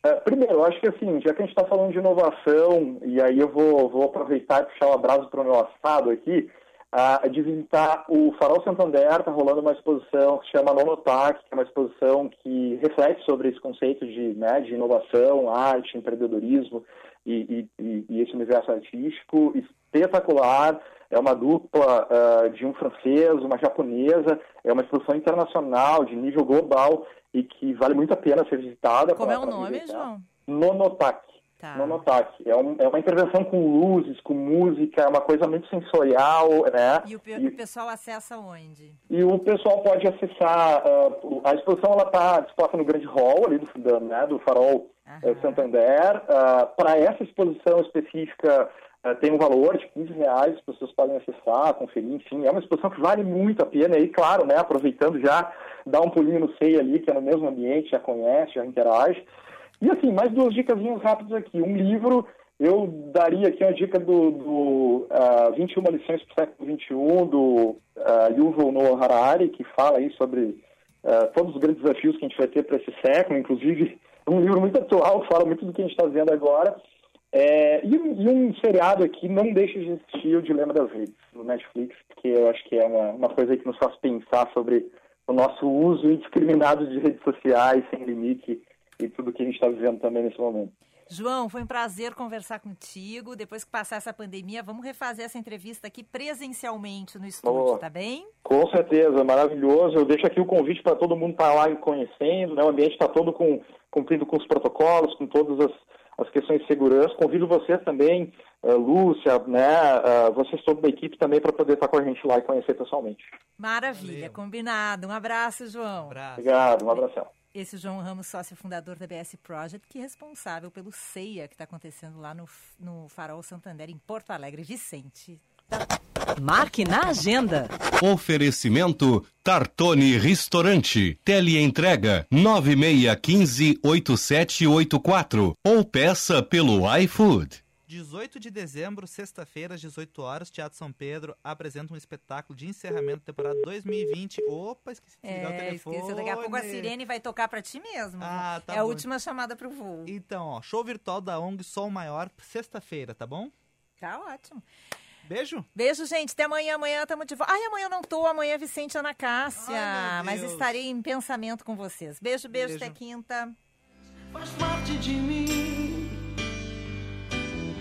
uh, primeiro, eu acho que assim, já que a gente está falando de inovação, e aí eu vou, vou aproveitar e puxar o um abraço para o meu assado aqui, uh, de visitar o Farol Santander, está rolando uma exposição que se chama Nonotac, que é uma exposição que reflete sobre esse conceito de, né, de inovação, arte, empreendedorismo e, e, e esse universo artístico espetacular. É uma dupla uh, de um francês, uma japonesa, é uma exposição internacional de nível global e que vale muito a pena ser visitada. Como pra, é o nome, visitar. João? Nonotak. Tá. Nonotak. É, um, é uma intervenção com luzes, com música, é uma coisa muito sensorial, né? E o, e o pessoal acessa onde? E o pessoal pode acessar, uh, a exposição ela está disposta no grande hall ali do, né, do Farol uhum. Santander. Uh, Para essa exposição específica, uh, tem um valor de 15 reais, as pessoas podem acessar, conferir, enfim. É uma exposição que vale muito a pena. E, claro, né, aproveitando já, dar um pulinho no SEI ali, que é no mesmo ambiente, já conhece, já interage. E, assim, mais duas dicas rápidas aqui. Um livro eu daria aqui uma dica do, do uh, 21 lições para o século XXI, do uh, Yuval Noah Harari, que fala aí sobre uh, todos os grandes desafios que a gente vai ter para esse século, inclusive um livro muito atual, fala muito do que a gente está vendo agora. É, e, e, um, seriado aqui não deixa de existir o Dilema das Redes, no Netflix, que eu acho que é uma, uma coisa que nos faz pensar sobre o nosso uso indiscriminado de redes sociais, sem limite, e tudo que a gente está vivendo também nesse momento. João, foi um prazer conversar contigo. Depois que passar essa pandemia, vamos refazer essa entrevista aqui presencialmente no estúdio, tá bem? Com certeza, maravilhoso. Eu deixo aqui o convite para todo mundo estar tá lá conhecendo, né? O ambiente está todo com, cumprindo com os protocolos, com todas as, as questões de segurança. Convido vocês também, uh, Lúcia, né? Uh, vocês toda da equipe também para poder estar tá com a gente lá e conhecer pessoalmente. Maravilha, Valeu. combinado. Um abraço, João. Um abraço. Obrigado, um abração. Esse João Ramos, sócio fundador da BS Project, que é responsável pelo CEIA que está acontecendo lá no, no Farol Santander, em Porto Alegre. Vicente. Marque na agenda. Oferecimento Tartone Restaurante. Teleentrega 96158784 ou peça pelo iFood. 18 de dezembro, sexta-feira, às 18 horas, Teatro São Pedro apresenta um espetáculo de encerramento da temporada 2020. Opa, esqueci de ligar é, o telefone. Esqueci. Daqui a pouco a sirene vai tocar para ti mesmo. Ah, tá é bom. a última chamada pro voo. Então, ó, show virtual da ONG Sol Maior, sexta-feira, tá bom? Tá ótimo. Beijo. Beijo, gente. Até amanhã. Amanhã estamos de volta. Ai, amanhã não tô. Amanhã é Vicente Ana Cássia. Ai, mas estarei em pensamento com vocês. Beijo, beijo. beijo. Até quinta. Faz parte de mim